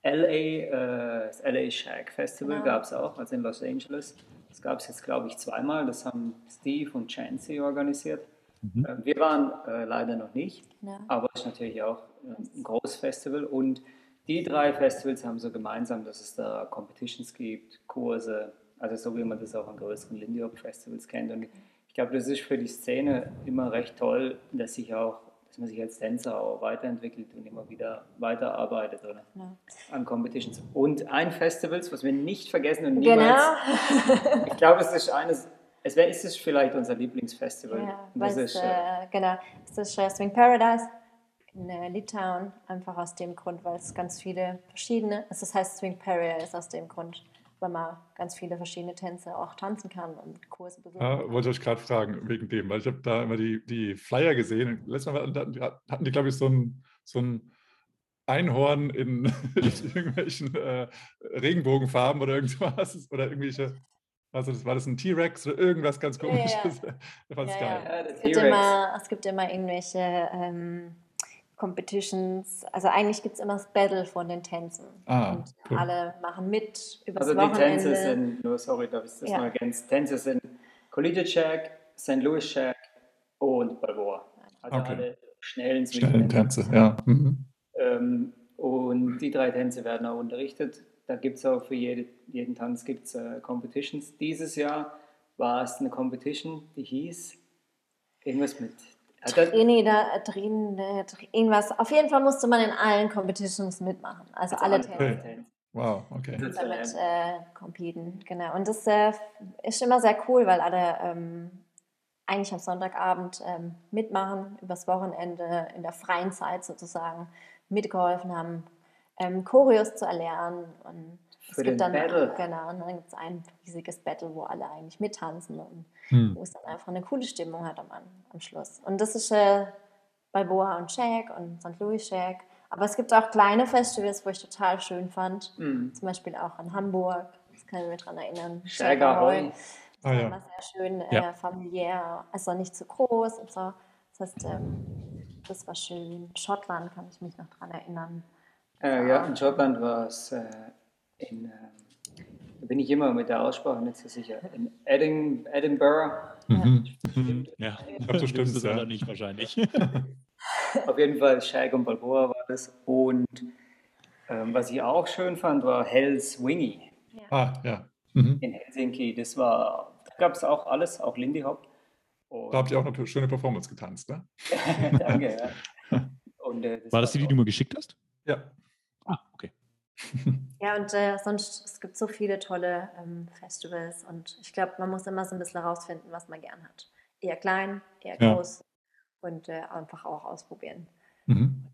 LA, äh, das LA Shag Festival Genau. gab es auch, also in Los Angeles. Das gab es jetzt, glaube ich, zweimal. Das haben Steve und Chancy organisiert. Mhm. Äh, wir waren äh, leider noch nicht, Ja. aber es ist natürlich auch ein großes Festival. Und die drei Festivals haben so gemeinsam, dass es da Competitions gibt, Kurse, also so wie man das auch an größeren Lindy Hop Festivals kennt. Und ich glaube, das ist für die Szene immer recht toll, dass sich auch, dass man sich als Tänzer auch weiterentwickelt und immer wieder weiterarbeitet oder Ja. an Competitions. Und ein Festival, was wir nicht vergessen und niemals, Genau. ich glaube, es ist eines, es ist es vielleicht unser Lieblingsfestival. Ja, das ist, äh, äh, genau, es ist Swing Paradise in äh, Litauen, einfach aus dem Grund, weil es ganz viele verschiedene, also das heißt Swing Paradise aus dem Grund, weil man ganz viele verschiedene Tänze auch tanzen kann und Kurse besuchen Ja, kann. wollte ich euch gerade fragen, wegen dem, weil ich habe da immer die, die Flyer gesehen. Letztes Mal hatten die, hatten die glaube ich, so ein, so ein Einhorn in, [laughs] in irgendwelchen äh, Regenbogenfarben oder irgendwas. Oder irgendwelche, also das, war das ein T-Rex oder irgendwas ganz Ja, ja. komisches? [laughs] Ich fand es Ja, geil. ja. ja, Es gibt, immer, es gibt immer irgendwelche ähm, Competitions, also eigentlich gibt es immer das Battle von den Tänzen. Ah, und cool. alle machen mit übers Also die Wochenende. Tänze sind, nur sorry, darf ich das Ja. mal ergänzen, Tänze sind Collegiate Shack, St. Louis Shack und Balboa. Also Okay. alle schnellen Schnellen. Tänze, ja. Mhm. Ähm, und die drei Tänze werden auch unterrichtet. Da gibt es auch für jede, jeden Tanz gibt's, äh, Competitions. Dieses Jahr war es eine Competition, die hieß irgendwas mit. Trini, da drin, äh, dr- irgendwas. Auf jeden Fall musste man in allen Competitions mitmachen. Also alle Tänze. Okay. Wow, okay. Damit äh, competen, genau. Und das äh, ist immer sehr cool, weil alle ähm, eigentlich am Sonntagabend ähm, mitmachen, übers Wochenende, in der freien Zeit sozusagen mitgeholfen haben, ähm, Choreos zu erlernen. Und es Für gibt den dann, Battle. Genau, und dann gibt es ein riesiges Battle, wo alle eigentlich mittanzen und Hm. wo es dann einfach eine coole Stimmung hat am, am Schluss. Und das ist äh, bei Boa und Shag und St. Louis Shag. Aber es gibt auch kleine Festivals, wo ich total schön fand. Mhm. Zum Beispiel auch in Hamburg, das kann ich mich daran erinnern. Shag Shag Ahoy. Ahoy. Das Ah, war ja. immer sehr schön äh, Ja. familiär, also nicht zu groß und so. Das heißt, ähm, das war schön. Schottland kann ich mich noch daran erinnern. Äh, ja, in Schottland war es äh, in, ähm, da bin ich immer mit der Aussprache nicht so sicher, in Edin, Edinburgh. Mhm. Mhm. Ja, Ich glaub, so stimmt's, es ja. nicht wahrscheinlich. [laughs] Auf jeden Fall Shag und Balboa war das. Und ähm, was ich auch schön fand, war Hell's Wingy Ah, ja. Mhm. in Helsinki. Das war, da gab es auch alles, auch Lindy Hop. Und, Da habt ihr auch eine schöne Performance getanzt, ne? [laughs] Danke, ja. [laughs] Und, äh, War das die, die du mir geschickt hast? Ja. [laughs] Ja, und äh, sonst, es gibt so viele tolle ähm, Festivals und ich glaube, man muss immer so ein bisschen herausfinden, was man gern hat. Eher klein, eher Ja. groß und äh, einfach auch ausprobieren. Mhm.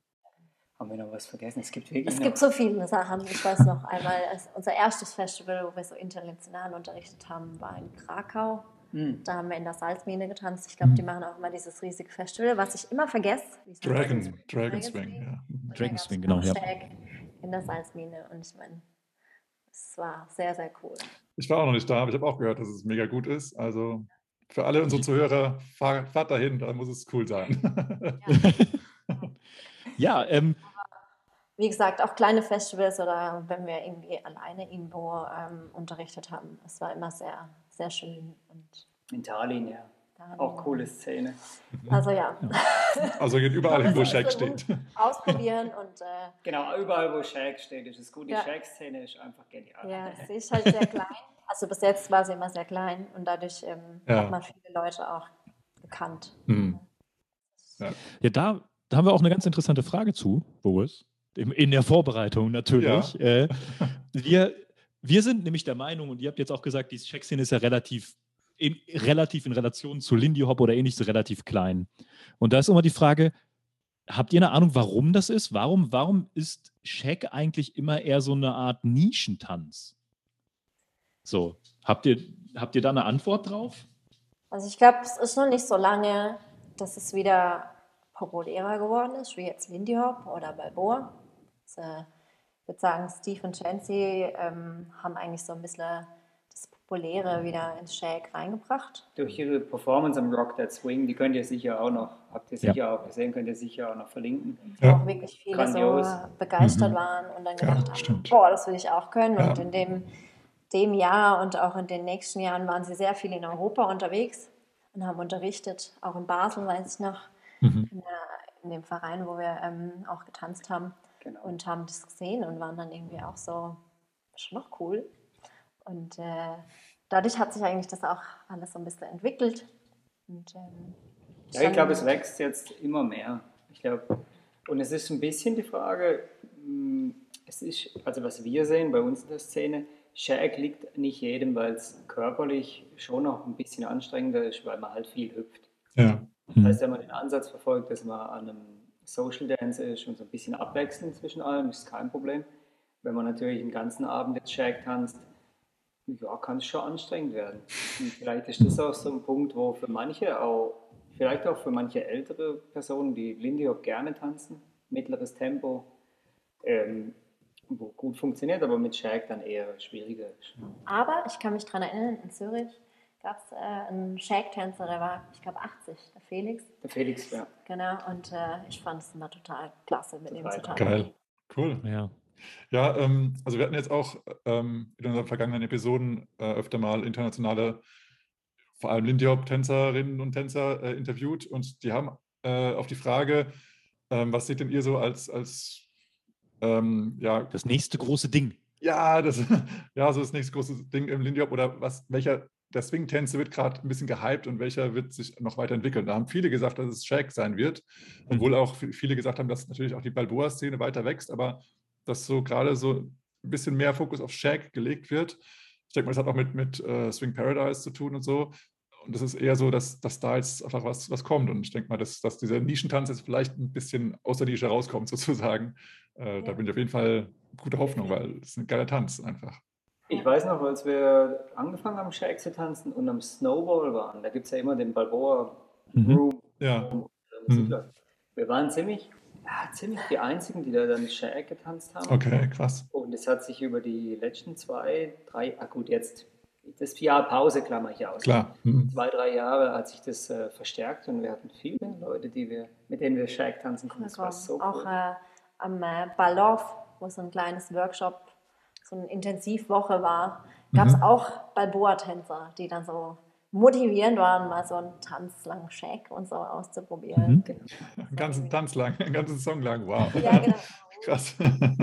Haben wir noch was vergessen? Es gibt wirklich Es noch, gibt so viele Sachen. Ich weiß noch einmal, unser erstes Festival, wo wir so international unterrichtet haben, war in Krakau. Mhm. Da haben wir in der Salzmine getanzt. Ich glaube, mhm. die machen auch immer dieses riesige Festival, was ich immer vergesse. Dragon, Dragon, Dragon Swing, ja. Mhm. Dragon Swing, genau. Ja. In der Salzmine und ich meine, es war sehr, sehr cool. Ich war auch noch nicht da, aber ich habe auch gehört, dass es mega gut ist. Also für alle unsere [laughs] Zuhörer, fahr, fahrt dahin, da muss es cool sein. Ja, [laughs] ja ähm, wie gesagt, auch kleine Festivals oder wenn wir irgendwie alleine irgendwo ähm, unterrichtet haben. Es war immer sehr, sehr schön. Und In Tallinn, ja. Tallinn. Auch coole Szene. [laughs] Also ja. Also geht überall hin, wo Shaq steht. Ausprobieren [laughs] und. Äh, genau, überall, wo Shaq steht, ist es gut. Die ja. Shaq-Szene ist einfach genial. Ja, [laughs] sie ist halt sehr klein. Also bis jetzt war sie immer sehr klein und dadurch ähm, ja. hat man viele Leute auch gekannt. Mhm. Ja, ja da, da haben wir auch eine ganz interessante Frage zu, Boris in der Vorbereitung natürlich. Ja. Äh, wir, wir sind nämlich der Meinung, und ihr habt jetzt auch gesagt, die Check-Szene ist ja relativ in, relativ in Relation zu Lindy Hop oder ähnliches relativ klein. Und da ist immer die Frage, habt ihr eine Ahnung, warum das ist? Warum, warum ist Shaq eigentlich immer eher so eine Art Nischentanz? So, habt ihr, habt ihr da eine Antwort drauf? Also ich glaube, es ist noch nicht so lange, dass es wieder populärer geworden ist, wie jetzt Lindy Hop oder Balboa. Also, ich würde sagen, Steve und Chancy ähm, haben eigentlich so ein bisschen Populäre wieder ins Shake reingebracht. Durch ihre Performance am Rock That Swing, die könnt ihr sicher auch noch, habt ihr sicher ja. auch gesehen, könnt ihr sicher auch noch verlinken. Ja. Auch wirklich viele Grandios. so begeistert mhm. waren und dann gedacht ja, haben, stimmt. boah, das will ich auch können. Und in dem, dem Jahr und auch in den nächsten Jahren waren sie sehr viel in Europa unterwegs und haben unterrichtet, auch in Basel, weiß ich noch mhm. in, der, in, dem Verein, wo wir ähm, auch getanzt haben genau. und haben das gesehen und waren dann irgendwie auch so, schon noch cool. Und äh, dadurch hat sich eigentlich das auch alles so ein bisschen entwickelt. Und, ähm, ja, ich glaube, es wächst jetzt immer mehr. Ich glaube, und es ist ein bisschen die Frage, hm, es ist, also was wir sehen bei uns in der Szene, Shag liegt nicht jedem, weil es körperlich schon noch ein bisschen anstrengender ist, weil man halt viel hüpft. Ja. Das heißt, wenn man den Ansatz verfolgt, dass man an einem Social Dance ist und so ein bisschen abwechselnd zwischen allem, ist kein Problem. Wenn man natürlich den ganzen Abend jetzt Shag tanzt, ja, kann es schon anstrengend werden. Und vielleicht ist das auch so ein Punkt, wo für manche auch, vielleicht auch für manche ältere Personen, die Lindy Hop gerne tanzen, mittleres Tempo, ähm, wo gut funktioniert, aber mit Shag dann eher schwieriger ist. Aber ich kann mich daran erinnern, in Zürich gab es äh, einen Shake-Tänzer, der war, ich glaube, 80, der Felix. Der Felix, ja. Genau, und äh, ich fand es immer total klasse, mit ihm zu tanzen. Geil, cool. Ja. Ja, ähm, also wir hatten jetzt auch ähm, in unseren vergangenen Episoden äh, öfter mal internationale, vor allem Lindy Hop-Tänzerinnen und Tänzer äh, interviewt und die haben äh, auf die Frage, ähm, was seht denn ihr so als, als ähm, ja, das nächste große Ding? Ja, das, [laughs] ja, so das nächste große Ding im Lindy Hop oder was, welcher der Swing-Tänze wird gerade ein bisschen gehypt und welcher wird sich noch weiterentwickeln. Da haben viele gesagt, dass es Shaq sein wird, mhm. obwohl auch viele gesagt haben, dass natürlich auch die Balboa-Szene weiter wächst, aber dass so gerade so ein bisschen mehr Fokus auf Shaq gelegt wird. Ich denke mal, das hat auch mit, mit uh, Swing Paradise zu tun und so. Und das ist eher so, dass, dass da jetzt einfach was, was kommt. Und ich denke mal, dass, dass dieser Nischentanz jetzt vielleicht ein bisschen aus der Nische rauskommt, [laughs] sozusagen. Äh, ja. Da bin ich auf jeden Fall gute Hoffnung, weil es ist ein geiler Tanz einfach. Ich weiß noch, als wir angefangen haben, Shake zu tanzen und am Snowball waren, da gibt es ja immer den Balboa mhm. Room. Ja. Mhm. Wir waren ziemlich, ja, ziemlich die Einzigen, die da dann Shake getanzt haben. Okay, krass. Und es hat sich über die letzten zwei, drei, ah gut, jetzt das Jahr Pause klammer ich aus. Klar. Mhm. Zwei, drei Jahre hat sich das äh, verstärkt und wir hatten viele Leute, die wir, mit denen wir Shake tanzen konnten. Das war so Auch cool. äh, am äh, Baloff, wo so ein kleines Workshop so eine Intensivwoche war, gab es mhm. auch Balboa-Tänzer, die dann so motivierend waren, mal so einen Tanz lang Shake und so auszuprobieren. Mhm. Genau. Einen ganzen Tanz lang, einen ganzen Song lang, wow. Ja, genau. [laughs] Krass.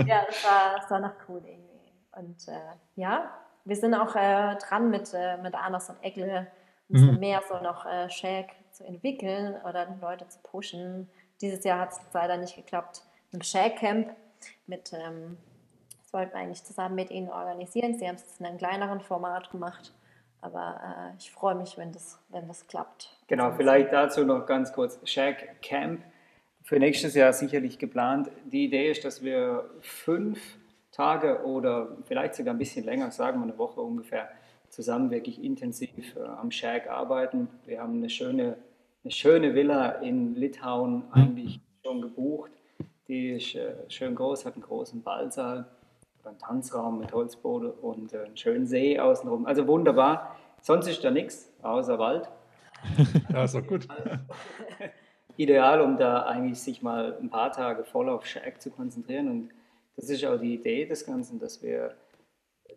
Ja, das war, das war noch cool irgendwie. Und äh, ja, wir sind auch äh, dran mit, äh, mit Anders und Eckle, ein mhm. mehr so noch äh, Shake zu entwickeln oder Leute zu pushen. Dieses Jahr hat es leider nicht geklappt. Im Shake Camp mit ähm, das wollten wir eigentlich zusammen mit ihnen organisieren. Sie haben es in einem kleineren Format gemacht. Aber äh, ich freue mich, wenn das, wenn das klappt. Genau, vielleicht dazu noch ganz kurz. Shack Camp für nächstes Jahr sicherlich geplant. Die Idee ist, dass wir fünf Tage oder vielleicht sogar ein bisschen länger, sagen wir eine Woche ungefähr, zusammen wirklich intensiv äh, am Shack arbeiten. Wir haben eine schöne, eine schöne Villa in Litauen eigentlich schon gebucht. Die ist äh, schön groß, hat einen großen Ballsaal, einen Tanzraum mit Holzboden und einen schönen See außenrum. Also wunderbar. Sonst ist da nichts außer Wald. Ja, ist doch gut. [laughs] Ideal, um da eigentlich sich mal ein paar Tage voll auf Shack zu konzentrieren. Und das ist auch die Idee des Ganzen, dass wir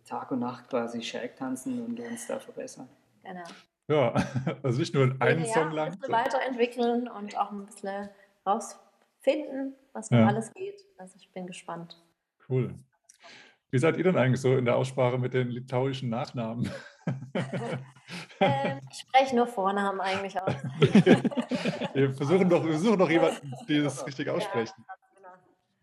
Tag und Nacht quasi Shack tanzen und uns da verbessern. Genau. Ja, [laughs] also nicht nur einen ja, Song lang. Ein bisschen weiterentwickeln und auch ein bisschen rausfinden, was noch Ja. alles geht. Also ich bin gespannt. Cool. Wie seid ihr denn eigentlich so in der Aussprache mit den litauischen Nachnamen? [laughs] Ähm, ich spreche nur Vornamen eigentlich aus. [laughs] wir versuchen doch, wir suchen doch jemanden, die das richtig aussprechen. Genau.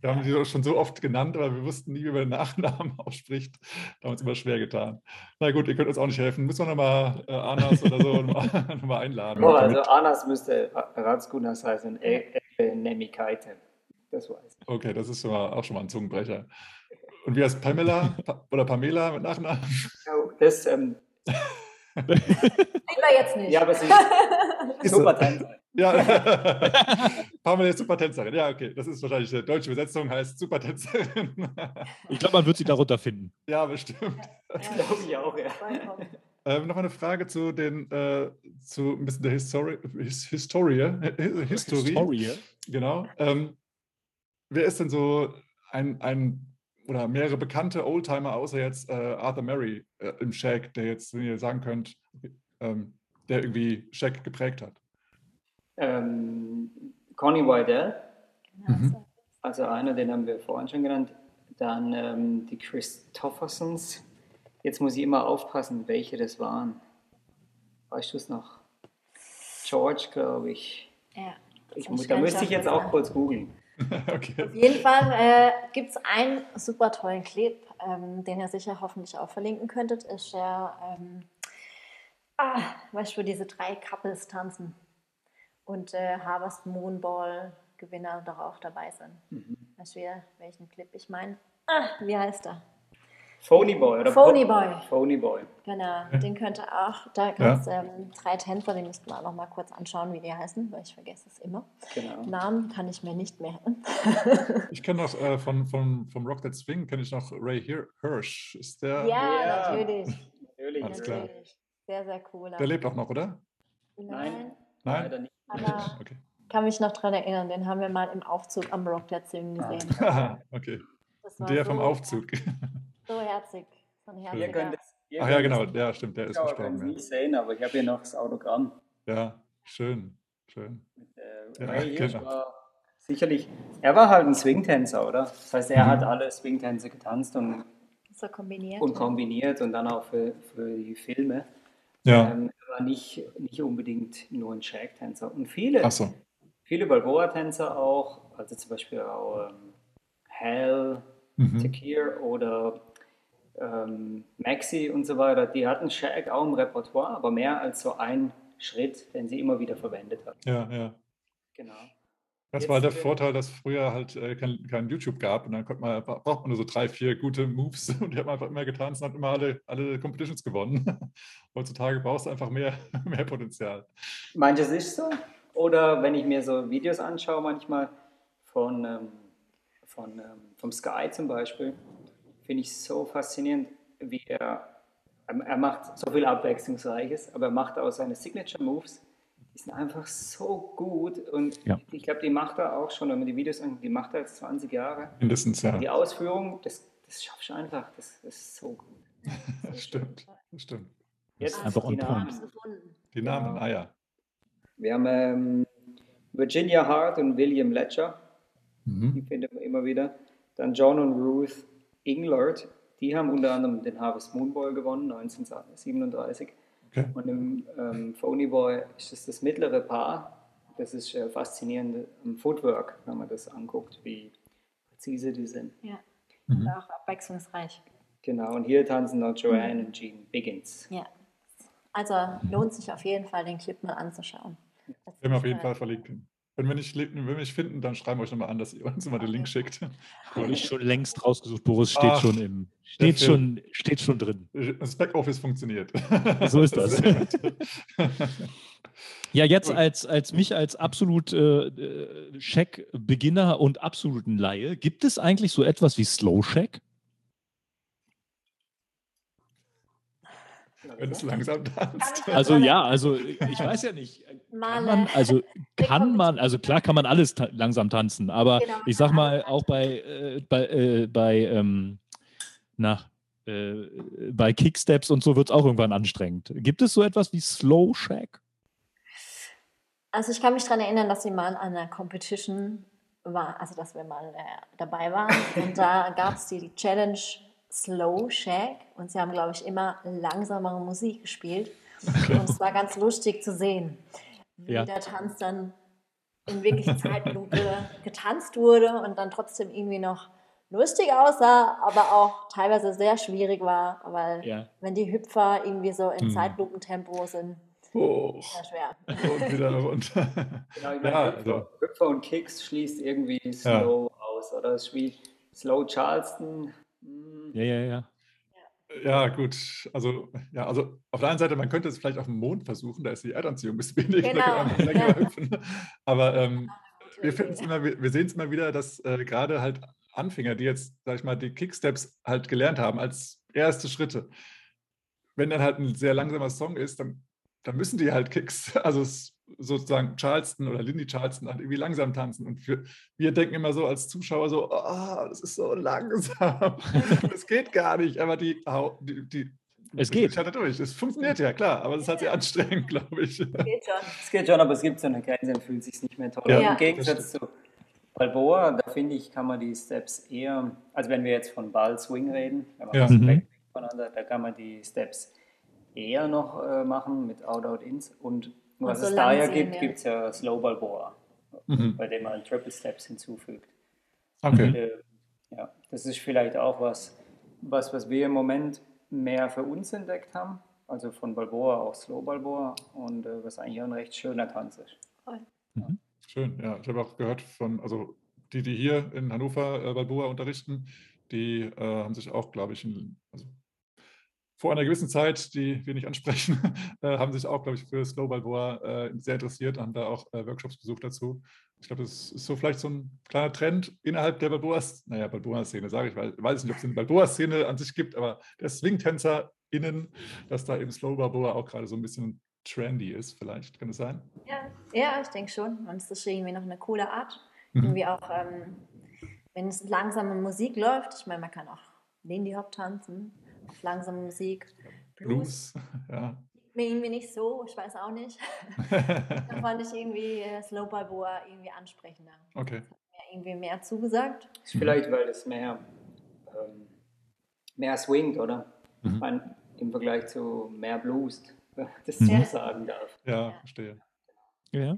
Wir haben die doch schon so oft genannt, aber wir wussten nie, wie man den Nachnamen [laughs] ausspricht. Da haben wir uns immer schwer getan. Na gut, ihr könnt uns auch nicht helfen. Müssen wir nochmal äh, Anas oder so nochmal noch mal einladen. Oh, also Anas müsste Ratskunas heißen, E- Ebe Nemikaite. Das weiß ich. okay, das ist schon mal, auch schon mal ein Zungenbrecher. Und wie heißt Pamela Pa- oder Pamela mit Nachnamen? Oh, Das, ähm, Lieber jetzt nicht. ja, aber sie ist [laughs] super Tänzer. Ja, [laughs] Pamela ist Supertänzerin. Ja, okay, das ist wahrscheinlich die deutsche Übersetzung, heißt Supertänzerin. [laughs] Ich glaube, man wird sie darunter finden. ja, bestimmt. Glaube ich auch, ja. Ähm, noch eine Frage zu den, äh, zu ein bisschen der Histori His Historie, Hi- History. Story. Genau. Ähm, wer ist denn so ein, ein oder mehrere bekannte Oldtimer, außer jetzt äh, Arthur Murray äh, im Shack, der jetzt, wenn ihr sagen könnt, ähm, der irgendwie Shack geprägt hat? Ähm, Connie Waddell, Genau Mhm. so. also einer, den haben wir vorhin schon genannt. Dann ähm, die Christoffersons. Jetzt muss ich immer aufpassen, welche das waren. Weißt du es noch? George, glaube ich. Ja, ich da müsste ich jetzt auch kurz googeln. [laughs] okay. Auf jeden Fall äh, gibt es einen super tollen Clip, ähm, den ihr sicher hoffentlich auch verlinken könntet. Ist der, ähm, ah, weißt du, wo diese drei Couples tanzen und äh, Harvest Moonball Gewinner doch auch dabei sind. Mhm. Weißt du, welchen Clip ich meine? Ah, wie heißt er? Phony Boy oder Phony Boy. Phony Boy. Genau, den könnt ihr auch, da gibt es ähm, drei Tänzer, die müssten wir auch noch mal kurz anschauen, wie die heißen, weil ich vergesse es immer. Genau. Namen kann ich mir nicht merken. [laughs] Ich kenne noch äh, von, von, vom Rock That Swing, kenne ich noch Ray Hir Hirsch. Ist der, Ja, Ja. natürlich. Natürlich. Alles klar. natürlich. Sehr, sehr cooler. der lebt auch noch, oder? Nein. Nein? Leider nicht. Aber Okay. kann mich noch dran erinnern, den haben wir mal im Aufzug am Rock der Zwingen Ah. gesehen. [laughs] okay. Das war Der so, vom Aufzug. [laughs] So herzig. So ein Ihr könnt es, ihr Ach ja, genau. es- Ja, stimmt, der ist Zuschauer können es verstorben. nicht sehen, aber ich habe hier noch das Autogramm. Ja, schön. Schön. Äh, Ja, Ray genau. war sicherlich, er war halt ein Swingtänzer, oder? Das heißt, er Mhm. hat alle Swingtänze getanzt und, So kombiniert. und kombiniert und dann auch für, für die Filme. Ja. Ähm, er war nicht, nicht unbedingt nur ein Shag-Tänzer. Und viele, so. viele Balboa-Tänzer auch, also zum Beispiel auch ähm, Hal, Mhm. Tekir oder ähm, Maxi und so weiter, die hatten Shag auch im Repertoire, aber mehr als so ein Schritt, den sie immer wieder verwendet hat. Ja, ja. Genau. Das Jetzt war der Vorteil, dass früher halt äh, kein, kein YouTube gab und dann konnte man, braucht man nur so drei, vier gute Moves [laughs] und die hat man einfach immer getanzt und hat immer alle, alle Competitions gewonnen. [laughs] Heutzutage brauchst du einfach mehr, [laughs] mehr Potenzial. Manches ist so. Oder wenn ich mir so Videos anschaue, manchmal von, ähm, von ähm, vom Sky zum Beispiel, finde ich so faszinierend, wie er, er macht so viel Abwechslungsreiches, aber er macht auch seine Signature Moves. Die sind einfach so gut und Ja. ich glaube, die macht er auch schon, wenn man die Videos anguckt, die macht er jetzt 20 Jahre. Mindestens, ja. Die Ausführung, das, das schaffst du einfach, das, das ist so gut. Das [laughs] stimmt. Das stimmt. Jetzt einfach die on Namen. gefunden. Die Namen, ah ja. Wir haben ähm, Virginia Hart und William Ledger, die Mhm. findet man immer wieder. Dann John und Ruth Englert, die haben unter anderem den Harvest Moon Bowl gewonnen, 1937. Okay. Und im ähm, Phony Boy ist es das mittlere Paar. Das ist äh, faszinierend am Footwork, wenn man das anguckt, wie präzise die sind. Ja. Mhm. Und auch abwechslungsreich. Genau, und hier tanzen noch Joanne und Jean Biggins. Ja. Also lohnt sich auf jeden Fall, den Clip mal anzuschauen. Das Werden wir auf jeden Fall verlinken. Wenn wir nicht, wenn nicht finden, dann schreiben wir euch nochmal an, dass ihr uns mal den Link schickt. Habe ich schon längst rausgesucht. Boris steht Ach, schon im, steht schon, steht schon drin. Das Backoffice funktioniert. So ist das. [laughs] Ja, jetzt als, als mich als absolut äh, äh, Check-Beginner und absoluten Laie, gibt es eigentlich so etwas wie Slow Check? Wenn es langsam [laughs] tanzt. Also ja, also ich weiß ja nicht. Mal, [laughs] Kann man, äh, also kann man, also klar kann man alles ta langsam tanzen, aber Genau, ich sag mal auch bei, äh, bei, äh, bei, ähm, na, äh, bei Kicksteps und so wird es auch irgendwann anstrengend. Gibt es so etwas wie Slow Shack? Also ich kann mich daran erinnern, dass wir mal an einer Competition war, also dass wir mal äh, dabei waren. Und da gab es die Challenge Slow Shack und sie haben, glaube ich, immer langsamere Musik gespielt. Und es war ganz lustig zu sehen, wie Ja. der Tanz dann in wirklich Zeitlupe [laughs] getanzt wurde und dann trotzdem irgendwie noch lustig aussah, aber auch teilweise sehr schwierig war, weil Ja. wenn die Hüpfer irgendwie so in Hm. Zeitlupentempo sind, Hoch sehr schwer. und wieder runter. [laughs] Genau, ich meine, Ja, Hüpfer, also, Hüpfer und Kicks schließt irgendwie Slow aus, oder? Das ist wie Slow Charleston. Ja, ja, ja. ja, gut. Also, ja, also auf der einen Seite, man könnte es vielleicht auf dem Mond versuchen, da ist die Erdanziehung ein bisschen [laughs] weniger, Genau. [laughs] länger Ja. hüpfen. Aber ähm, wir finden es immer, wir wir sehen es immer wieder, dass äh, gerade halt Anfänger, die jetzt, sag ich mal, die Kicksteps halt gelernt haben als erste Schritte, wenn dann halt ein sehr langsamer Song ist, dann, dann müssen die halt Kicks, [laughs] also sozusagen Charleston oder Lindy Charleston halt irgendwie langsam tanzen. Und für, wir denken immer so als Zuschauer so, oh, das ist so langsam. [laughs] Das geht gar nicht. Aber die, die, die Es geht. schaltet durch. Es funktioniert ja, klar, aber [laughs] es ist halt sehr anstrengend, glaube ich. Geht schon. Es geht schon, aber es gibt so eine Grenze, dann fühlt es sich nicht mehr toll Ja. Im Gegensatz zu Balboa, da finde ich, kann man die Steps eher, also wenn wir jetzt von Ball Swing reden, wenn man Ja. Mhm. voneinander, da kann man die Steps eher noch äh, machen mit Out-Out-Ins. Und was so es da ja gibt, ja. gibt es ja Slow Balboa, Mhm. bei dem man Triple Steps hinzufügt. Okay. Äh, ja, das ist vielleicht auch was, was, was wir im Moment mehr für uns entdeckt haben. Also von Balboa auch Slow Balboa und äh, was eigentlich auch ein recht schöner Tanz ist. Schön, ja. Ich habe auch gehört von, also die, die hier in Hannover äh, Balboa unterrichten, die äh, haben sich auch, glaube ich, in, also vor einer gewissen Zeit, die wir nicht ansprechen, [laughs] äh, haben sich auch, glaube ich, für Slow Balboa äh, sehr interessiert, haben da auch äh, Workshops besucht dazu. Ich glaube, das ist so vielleicht so ein kleiner Trend innerhalb der Balboa, naja, Balboa-Szene, sage ich, weil ich weiß nicht, ob es eine Balboa-Szene an sich gibt, aber der SwingtänzerInnen, dass da eben Slow Balboa auch gerade so ein bisschen trendy ist, vielleicht, kann es sein? Ja, ja ich denke schon. Und es ist irgendwie noch eine coole Art. Mhm. Irgendwie auch, ähm, wenn es langsame Musik läuft, ich meine, man kann auch Lindy Hop tanzen, langsame Musik. Blues, Blues, [laughs] ja. mir irgendwie nicht so, ich weiß auch nicht. [laughs] Da fand ich irgendwie äh, Slow Balboa irgendwie ansprechender. okay. Mir irgendwie mehr zugesagt. Vielleicht, weil es mehr, ähm, mehr swingt, oder? Ich Mhm. meine, im Vergleich zu mehr [laughs] ich das Mhm. so sagen darf. Ja, verstehe. Ja.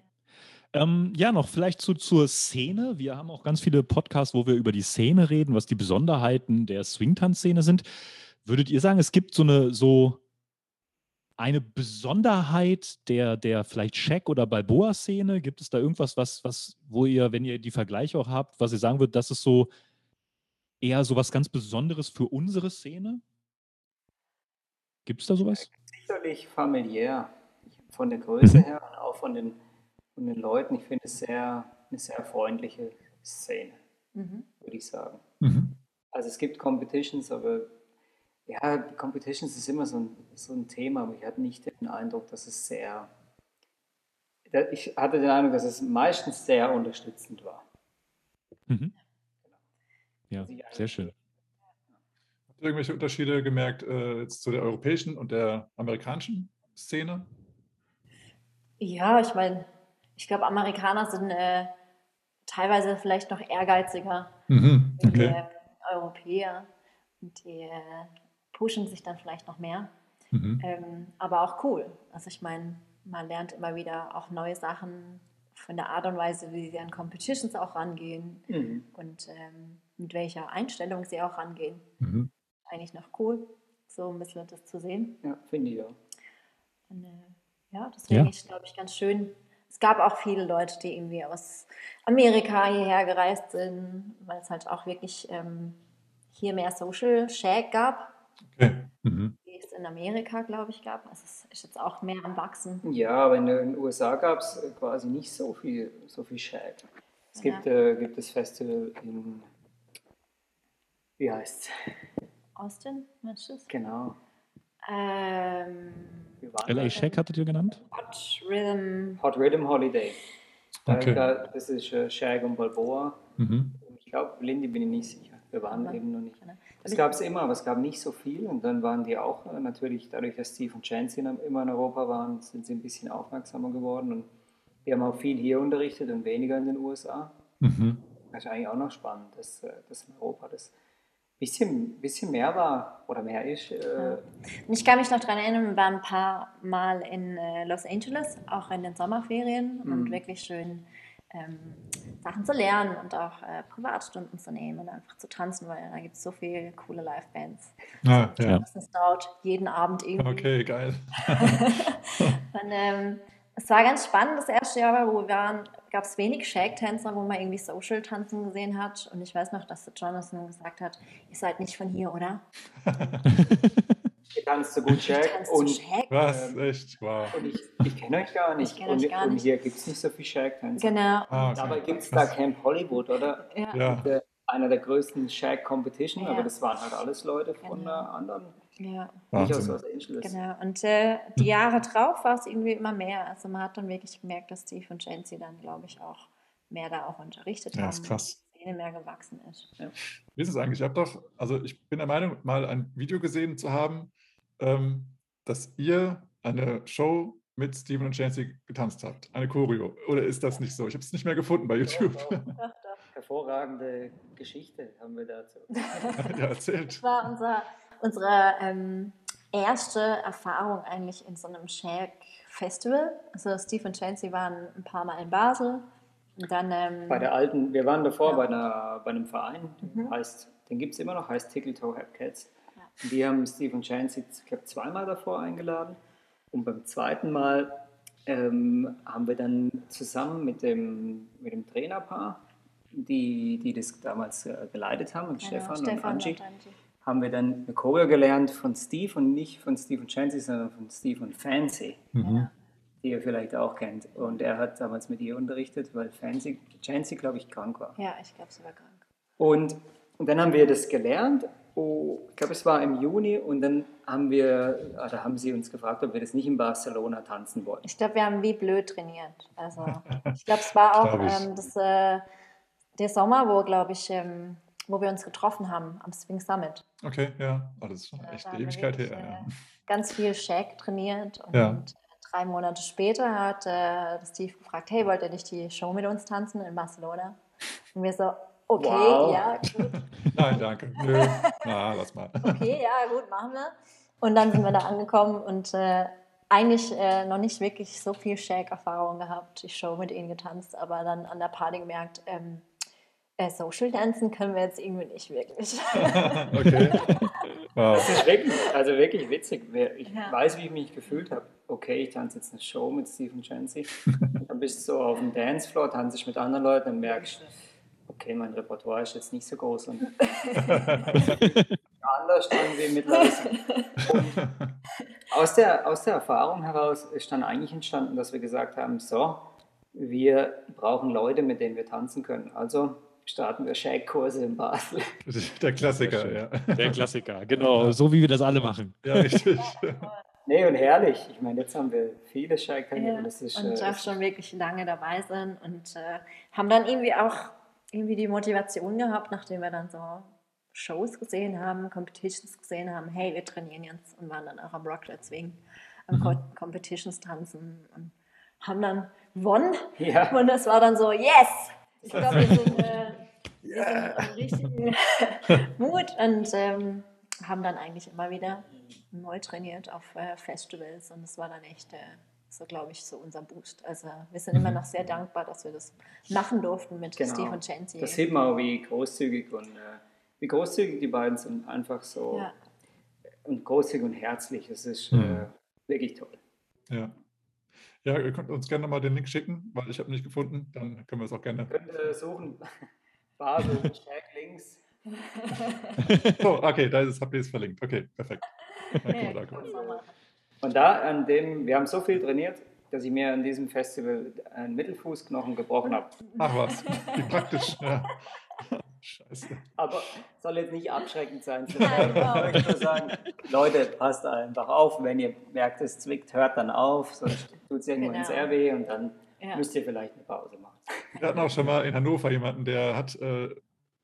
Ähm, ja, noch vielleicht zu, zur Szene. Wir haben auch ganz viele Podcasts, wo wir über die Szene reden, was die Besonderheiten der Swingtanz-Szene sind. Würdet ihr sagen, es gibt so eine so eine Besonderheit der, der vielleicht Check- oder Balboa-Szene? Gibt es da irgendwas, was, was, wo ihr, wenn ihr die Vergleiche auch habt, was ihr sagen würdet, das ist so eher so was ganz Besonderes für unsere Szene? Gibt es da sowas? Sicherlich familiär, von der Größe her und auch von den, von den Leuten. Ich finde es sehr, eine sehr freundliche Szene, Mhm. würde ich sagen. Mhm. Also es gibt Competitions, aber ja, Competitions ist immer so ein, so ein Thema, aber ich hatte nicht den Eindruck, dass es sehr, ich hatte den Eindruck, dass es meistens sehr unterstützend war. Mhm. Ja, Also sehr schön. Habt ihr irgendwelche Unterschiede gemerkt äh, jetzt zu der europäischen und der amerikanischen Szene? Ja, ich meine, ich glaube, Amerikaner sind äh, teilweise vielleicht noch ehrgeiziger Mhm. Okay. wir Europäer. Und die äh, pushen sich dann vielleicht noch mehr. Mhm. Ähm, aber auch cool. Also ich meine, man lernt immer wieder auch neue Sachen von der Art und Weise, wie sie an Competitions auch rangehen Mhm. und ähm, mit welcher Einstellung sie auch rangehen. Mhm. Eigentlich noch cool, so ein bisschen das zu sehen. Ja, finde ich auch. Und, äh, ja, deswegen Ja. ist es, glaube ich, ganz schön, es gab auch viele Leute, die irgendwie aus Amerika hierher gereist sind, weil es halt auch wirklich ähm, hier mehr Social Shag gab, Okay. Mhm. es in Amerika, glaube ich, gab. Also es ist jetzt auch mehr am Wachsen. Ja, aber in den USA gab es quasi nicht so viel, so viel Shag. Es Ja. gibt, äh, gibt das Festival in, wie heißt Austin, meinst du das? Genau. Ähm, LA. Shack hattet ihr genannt? Hot Rhythm. Hot Rhythm Holiday. Da- Okay. Da, das ist äh, Shag und Balboa. Mhm. Ich glaube, Lindy bin ich nicht sicher. Wir waren eben noch nicht. Das gab es immer, aber es gab nicht so viel. Und dann waren die auch äh, natürlich, dadurch, dass Steve und in- immer in Europa waren, sind sie ein bisschen aufmerksamer geworden. Und wir haben auch viel hier unterrichtet und weniger in den USA. Mhm. Das ist eigentlich auch noch spannend, dass, äh, dass in Europa das ein bisschen, bisschen mehr war oder mehr ist. Äh, Und ich kann mich noch daran erinnern, wir waren ein paar Mal in Los Angeles, auch in den Sommerferien und Mhm. wirklich schön ähm, Sachen zu lernen und auch äh, Privatstunden zu nehmen und einfach zu tanzen, weil da gibt es so viele coole Live-Bands. Ah, ja. Ja. Es dauert jeden Abend irgendwie. Okay, geil. [laughs] Und, ähm, es war ganz spannend, das erste Jahr, wo wir waren, gab es wenig Shake-Tänzer, wo man irgendwie Social-Tanzen gesehen hat. Und ich weiß noch, dass Jonathan gesagt hat, ihr seid nicht von hier, oder? [laughs] tanzt so gut [laughs] du und, Shake? Was? Ähm, Echt? Wow. und ich, ich kenne euch gar nicht. Ich und, euch gar und nicht. hier gibt es nicht so viel Shag-Tänze. Genau. Ah, okay. Dabei gibt es da Camp Hollywood, oder? Ja. Ja. Der, einer der größten Shag Competition, Ja. aber das waren halt alles Leute von Genau. einer anderen, ja. nicht aus. Los Angeles. Genau, und äh, die Jahre drauf war es irgendwie immer mehr. Also man hat dann wirklich gemerkt, dass Steve und Chancy dann, glaube ich, auch mehr da auch unterrichtet Ja, haben. ist krass. Die Szene mehr gewachsen ist. Wie ist es eigentlich? Ich habe doch, also ich bin der Meinung, mal ein Video gesehen zu haben, ähm, dass ihr eine Show mit Steven und Chancy getanzt habt. Eine Choreo. Oder ist das nicht so? Ich habe es nicht mehr gefunden bei YouTube. Doch, doch. [laughs] Doch, doch. Hervorragende Geschichte haben wir dazu. [laughs] ja, erzählt. Das war unser, unsere ähm, erste Erfahrung eigentlich in so einem Shag-Festival. Also Steve und Chancy waren ein paar Mal in Basel. Und dann ähm, Bei der alten, wir waren davor Ja. bei, einer, bei einem Verein, Mhm. heißt, den gibt es immer noch, heißt Tickle Toe Hab Die haben Steve und Chancy, ich glaube, zweimal davor eingeladen. Und beim zweiten Mal ähm, haben wir dann zusammen mit dem, mit dem Trainerpaar, die, die das damals äh, geleitet haben, und genau, Stefan, und Angie, und Angie. haben wir dann eine Choreo gelernt von Steve und nicht von Steve und Chancy, sondern von Steve und Fancy Mhm. die ihr vielleicht auch kennt. Und er hat damals mit ihr unterrichtet, weil Fancy, Chancy, glaube ich, krank war. Ja, ich glaube, sie war krank. Und, und dann haben wir das gelernt. Oh, ich glaube, es war im Juni und dann haben wir, da haben sie uns gefragt, ob wir das nicht in Barcelona tanzen wollen. Ich glaube, wir haben wie blöd trainiert. Also, ich glaube, es war [laughs] auch ähm, das, äh, der Sommer, wo, glaube ich, ähm, wo wir uns getroffen haben am Swing Summit. Okay, ja. Oh, das ist schon echt eine Ewigkeit her. wirklich, Ja. äh, Ganz viel Shag trainiert und Ja. drei Monate später hat äh, Steve gefragt, hey, wollt ihr nicht die Show mit uns tanzen in Barcelona? Und wir so, okay, Wow. ja, gut, [laughs] Nein, danke. Nö. Na, lass mal. okay, ja, gut, machen wir. Und dann sind wir da angekommen und äh, eigentlich äh, noch nicht wirklich so viel Shag-Erfahrung gehabt, die Show mit ihnen getanzt, aber dann an der Party gemerkt, ähm, äh, Social Dancen können wir jetzt irgendwie nicht wirklich. [laughs] okay. Wow. Das ist wirklich, also wirklich witzig. Wer- Ich Ja. weiß, wie ich mich gefühlt habe. Okay, ich tanze jetzt eine Show mit Steve und Chancy. [laughs] Dann bist du so auf dem Dancefloor, tanze ich mit anderen Leuten und merkst, okay, mein Repertoire ist jetzt nicht so groß und [laughs] anders dann wie mit Leistung. Aus der, aus der Erfahrung heraus ist dann eigentlich entstanden, dass wir gesagt haben, so, wir brauchen Leute, mit denen wir tanzen können. Also starten wir Shake-Kurse in Basel. [laughs] Der Klassiker, ja. Der Klassiker, genau, so wie wir das alle machen. Ja, richtig. [laughs] Nee, und herrlich. Ich meine, jetzt haben wir viele Shake Ja, und das ist, und äh, auch schon wirklich lange dabei sind und äh, haben dann irgendwie auch irgendwie die Motivation gehabt, nachdem wir dann so Shows gesehen haben, Competitions gesehen haben, hey, wir trainieren jetzt und waren dann auch am Rocklet Swing am Mhm. Co- Competitions tanzen und haben dann gewonnen ja. und das war dann so, yes! Ich glaube, wir sind, äh, wir sind im richtigen [laughs] Mut und ähm, haben dann eigentlich immer wieder neu trainiert auf äh, Festivals und es war dann echt äh, so, glaube ich, so unser Boost. Also wir sind immer noch sehr dankbar, dass wir das machen durften mit Genau. Steve und Chancy. Das sieht man auch, wie großzügig und äh, wie großzügig die beiden sind. Einfach so Ja. und großzügig und herzlich. Es ist Mhm. äh, wirklich toll. Ja. Ja, ihr könnt uns gerne mal den Link schicken, weil ich habe nicht gefunden. Dann können wir es auch gerne. Könnt ihr suchen. [laughs] Basel, Check links. So, [laughs] okay, da ist es, habt ihr es verlinkt. Okay, perfekt. [laughs] Dann Ja, Und da an dem, wir haben so viel trainiert, dass ich mir an diesem Festival einen Mittelfußknochen gebrochen habe. Ach was, wie praktisch. Ja. Scheiße. Aber soll jetzt nicht abschreckend sein. Nein, ich überhaupt möchte nur sagen, Leute, passt einfach auf. Wenn ihr merkt, es zwickt, hört dann auf. Sonst tut es irgendwann Genau. sehr weh und dann Ja. müsst ihr vielleicht eine Pause machen. Wir hatten auch schon mal in Hannover jemanden, der hat äh,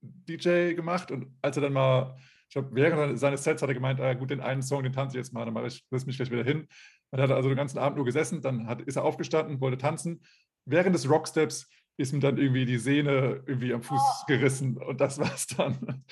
DJ gemacht und als er dann mal, glaube, während seines Sets hat er gemeint, ah, gut, den einen Song, den tanze ich jetzt mal, dann mache ich, setze mich gleich wieder hin. Dann hat er also den ganzen Abend nur gesessen, dann hat, ist er aufgestanden, wollte tanzen. Während des Rocksteps ist ihm dann irgendwie die Sehne irgendwie am Fuß gerissen und das war's dann.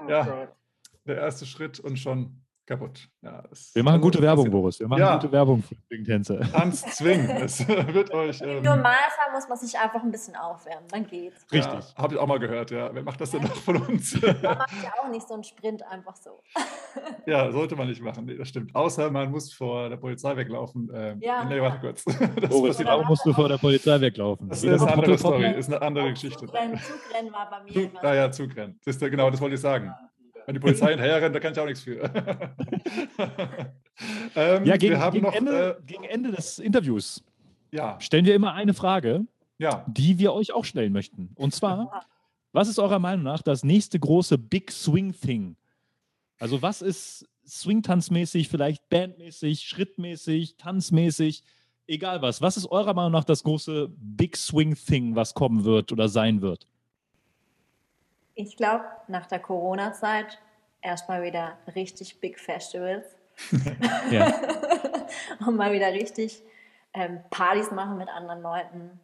Oh Ja. Gott. Der erste Schritt und schon kaputt. Ja, das- Wir machen also, gute Werbung, das- Boris. Wir machen Ja. gute Werbung für Swing-Tänze. Tanz zwingen. [laughs] Es wird euch. Im Ähm, Normalfall muss man sich einfach ein bisschen aufwärmen, dann geht's. Richtig. Ja, Habe ich auch mal gehört, ja. Wer macht das denn noch von uns? [laughs] Man macht ja auch nicht so einen Sprint einfach so. [laughs] ja, sollte man nicht machen. Nee, das stimmt. Außer man muss vor der Polizei weglaufen. Ähm, Ja. Nee, warte kurz. Das, Boris, warum auch. musst du vor der Polizei weglaufen? das Jeder ist eine andere Story, ist eine andere Geschichte. Zugrennen, Zugrennen war bei mir Zug, immer. ah ja, Zugrennen. Das ist, genau, das wollte ich sagen. Wenn die Polizei [laughs] hinterher rennt, da kann ich auch nichts für. [laughs] ähm, Ja, gegen, wir haben gegen, noch. Ende, Äh, gegen Ende des Interviews ja, stellen wir immer eine Frage, ja. die wir euch auch stellen möchten. Und zwar, was ist eurer Meinung nach das nächste große Big Swing Thing? Also was ist Swing-Tanzmäßig, vielleicht bandmäßig, schrittmäßig, tanzmäßig, egal was. Was ist eurer Meinung nach das große Big Swing Thing, was kommen wird oder sein wird? Ich glaube, nach der Corona-Zeit erstmal wieder richtig Big Festivals [laughs] Ja. [laughs] und mal wieder richtig ähm, Partys machen mit anderen Leuten,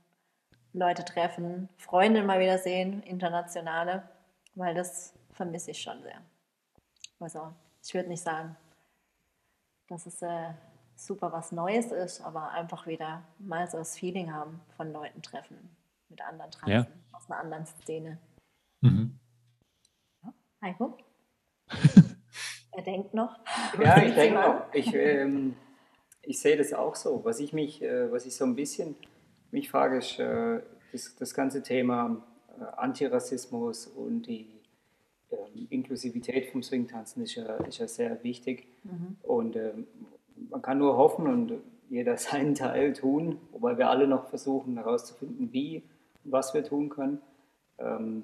Leute treffen, Freunde mal wieder sehen, internationale, weil das vermisse ich schon sehr. Also, ich würde nicht sagen, dass es äh, super was Neues ist, aber einfach wieder mal so das Feeling haben von Leuten treffen, mit anderen tanzen, Ja. aus einer anderen Szene. Mhm. Heiko? [laughs] er denkt noch. Ja, ich denke auch. Ich, ähm, ich sehe das auch so. Was ich mich, äh, was ich so ein bisschen mich frage, ist äh, das, das ganze Thema äh, Antirassismus und die ähm, Inklusivität vom Swingtanzen ist ja, ist ja sehr wichtig. Und ähm, man kann nur hoffen und jeder [laughs] seinen Teil tun, wobei wir alle noch versuchen herauszufinden, wie und was wir tun können,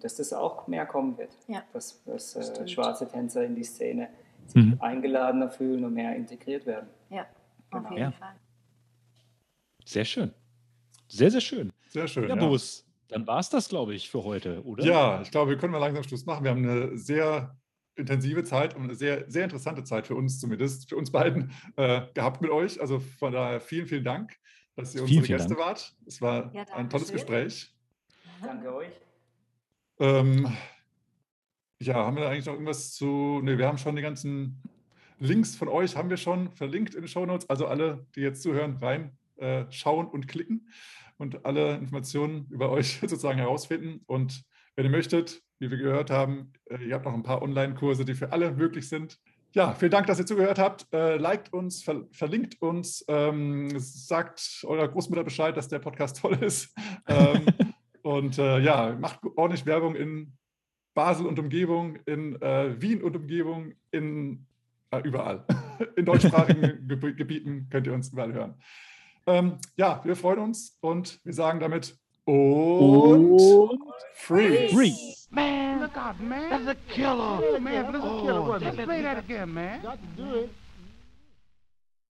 dass das auch mehr kommen wird. Ja. Dass, dass äh, schwarze Tänzer in die Szene sich Mhm. eingeladener fühlen und mehr integriert werden. Ja, auf Genau. jeden Ja. Fall. Sehr schön. Sehr, sehr schön. Sehr schön. Ja, ja. Boris, dann war es das, glaube ich, für heute, oder? Ja, ich glaube, wir können mal langsam Schluss machen. Wir haben eine sehr intensive Zeit und eine sehr, sehr interessante Zeit für uns zumindest, für uns beiden äh, gehabt mit euch. Also von daher vielen, vielen Dank, dass ihr Vielen, unsere vielen Gäste Dank. wart. Es war Ja, ein tolles schön. Gespräch. Danke euch. Ähm, ja, haben wir eigentlich noch irgendwas zu. Ne, wir haben schon die ganzen Links von euch, haben wir schon verlinkt in den Show Notes. Also alle, die jetzt zuhören, rein äh, schauen und klicken und alle Informationen über euch [laughs] sozusagen herausfinden. Und wenn ihr möchtet, wie wir gehört haben, äh, ihr habt noch ein paar Online-Kurse, die für alle möglich sind. Ja, vielen Dank, dass ihr zugehört habt. Äh, liked uns, ver verlinkt uns, ähm, sagt eurer Großmutter Bescheid, dass der Podcast toll ist. [laughs] Ähm, und äh, ja, macht ordentlich Werbung in Basel und Umgebung, in äh, Wien und Umgebung, in äh, überall. [laughs] In deutschsprachigen [laughs] Geb Gebieten könnt ihr uns überall hören. Ähm, ja, wir freuen uns und wir sagen damit und, Und Freeze. Freeze. Man, look out, man. That's a killer. Oh, man, that's a killer. Just play that again, man. Got to do it.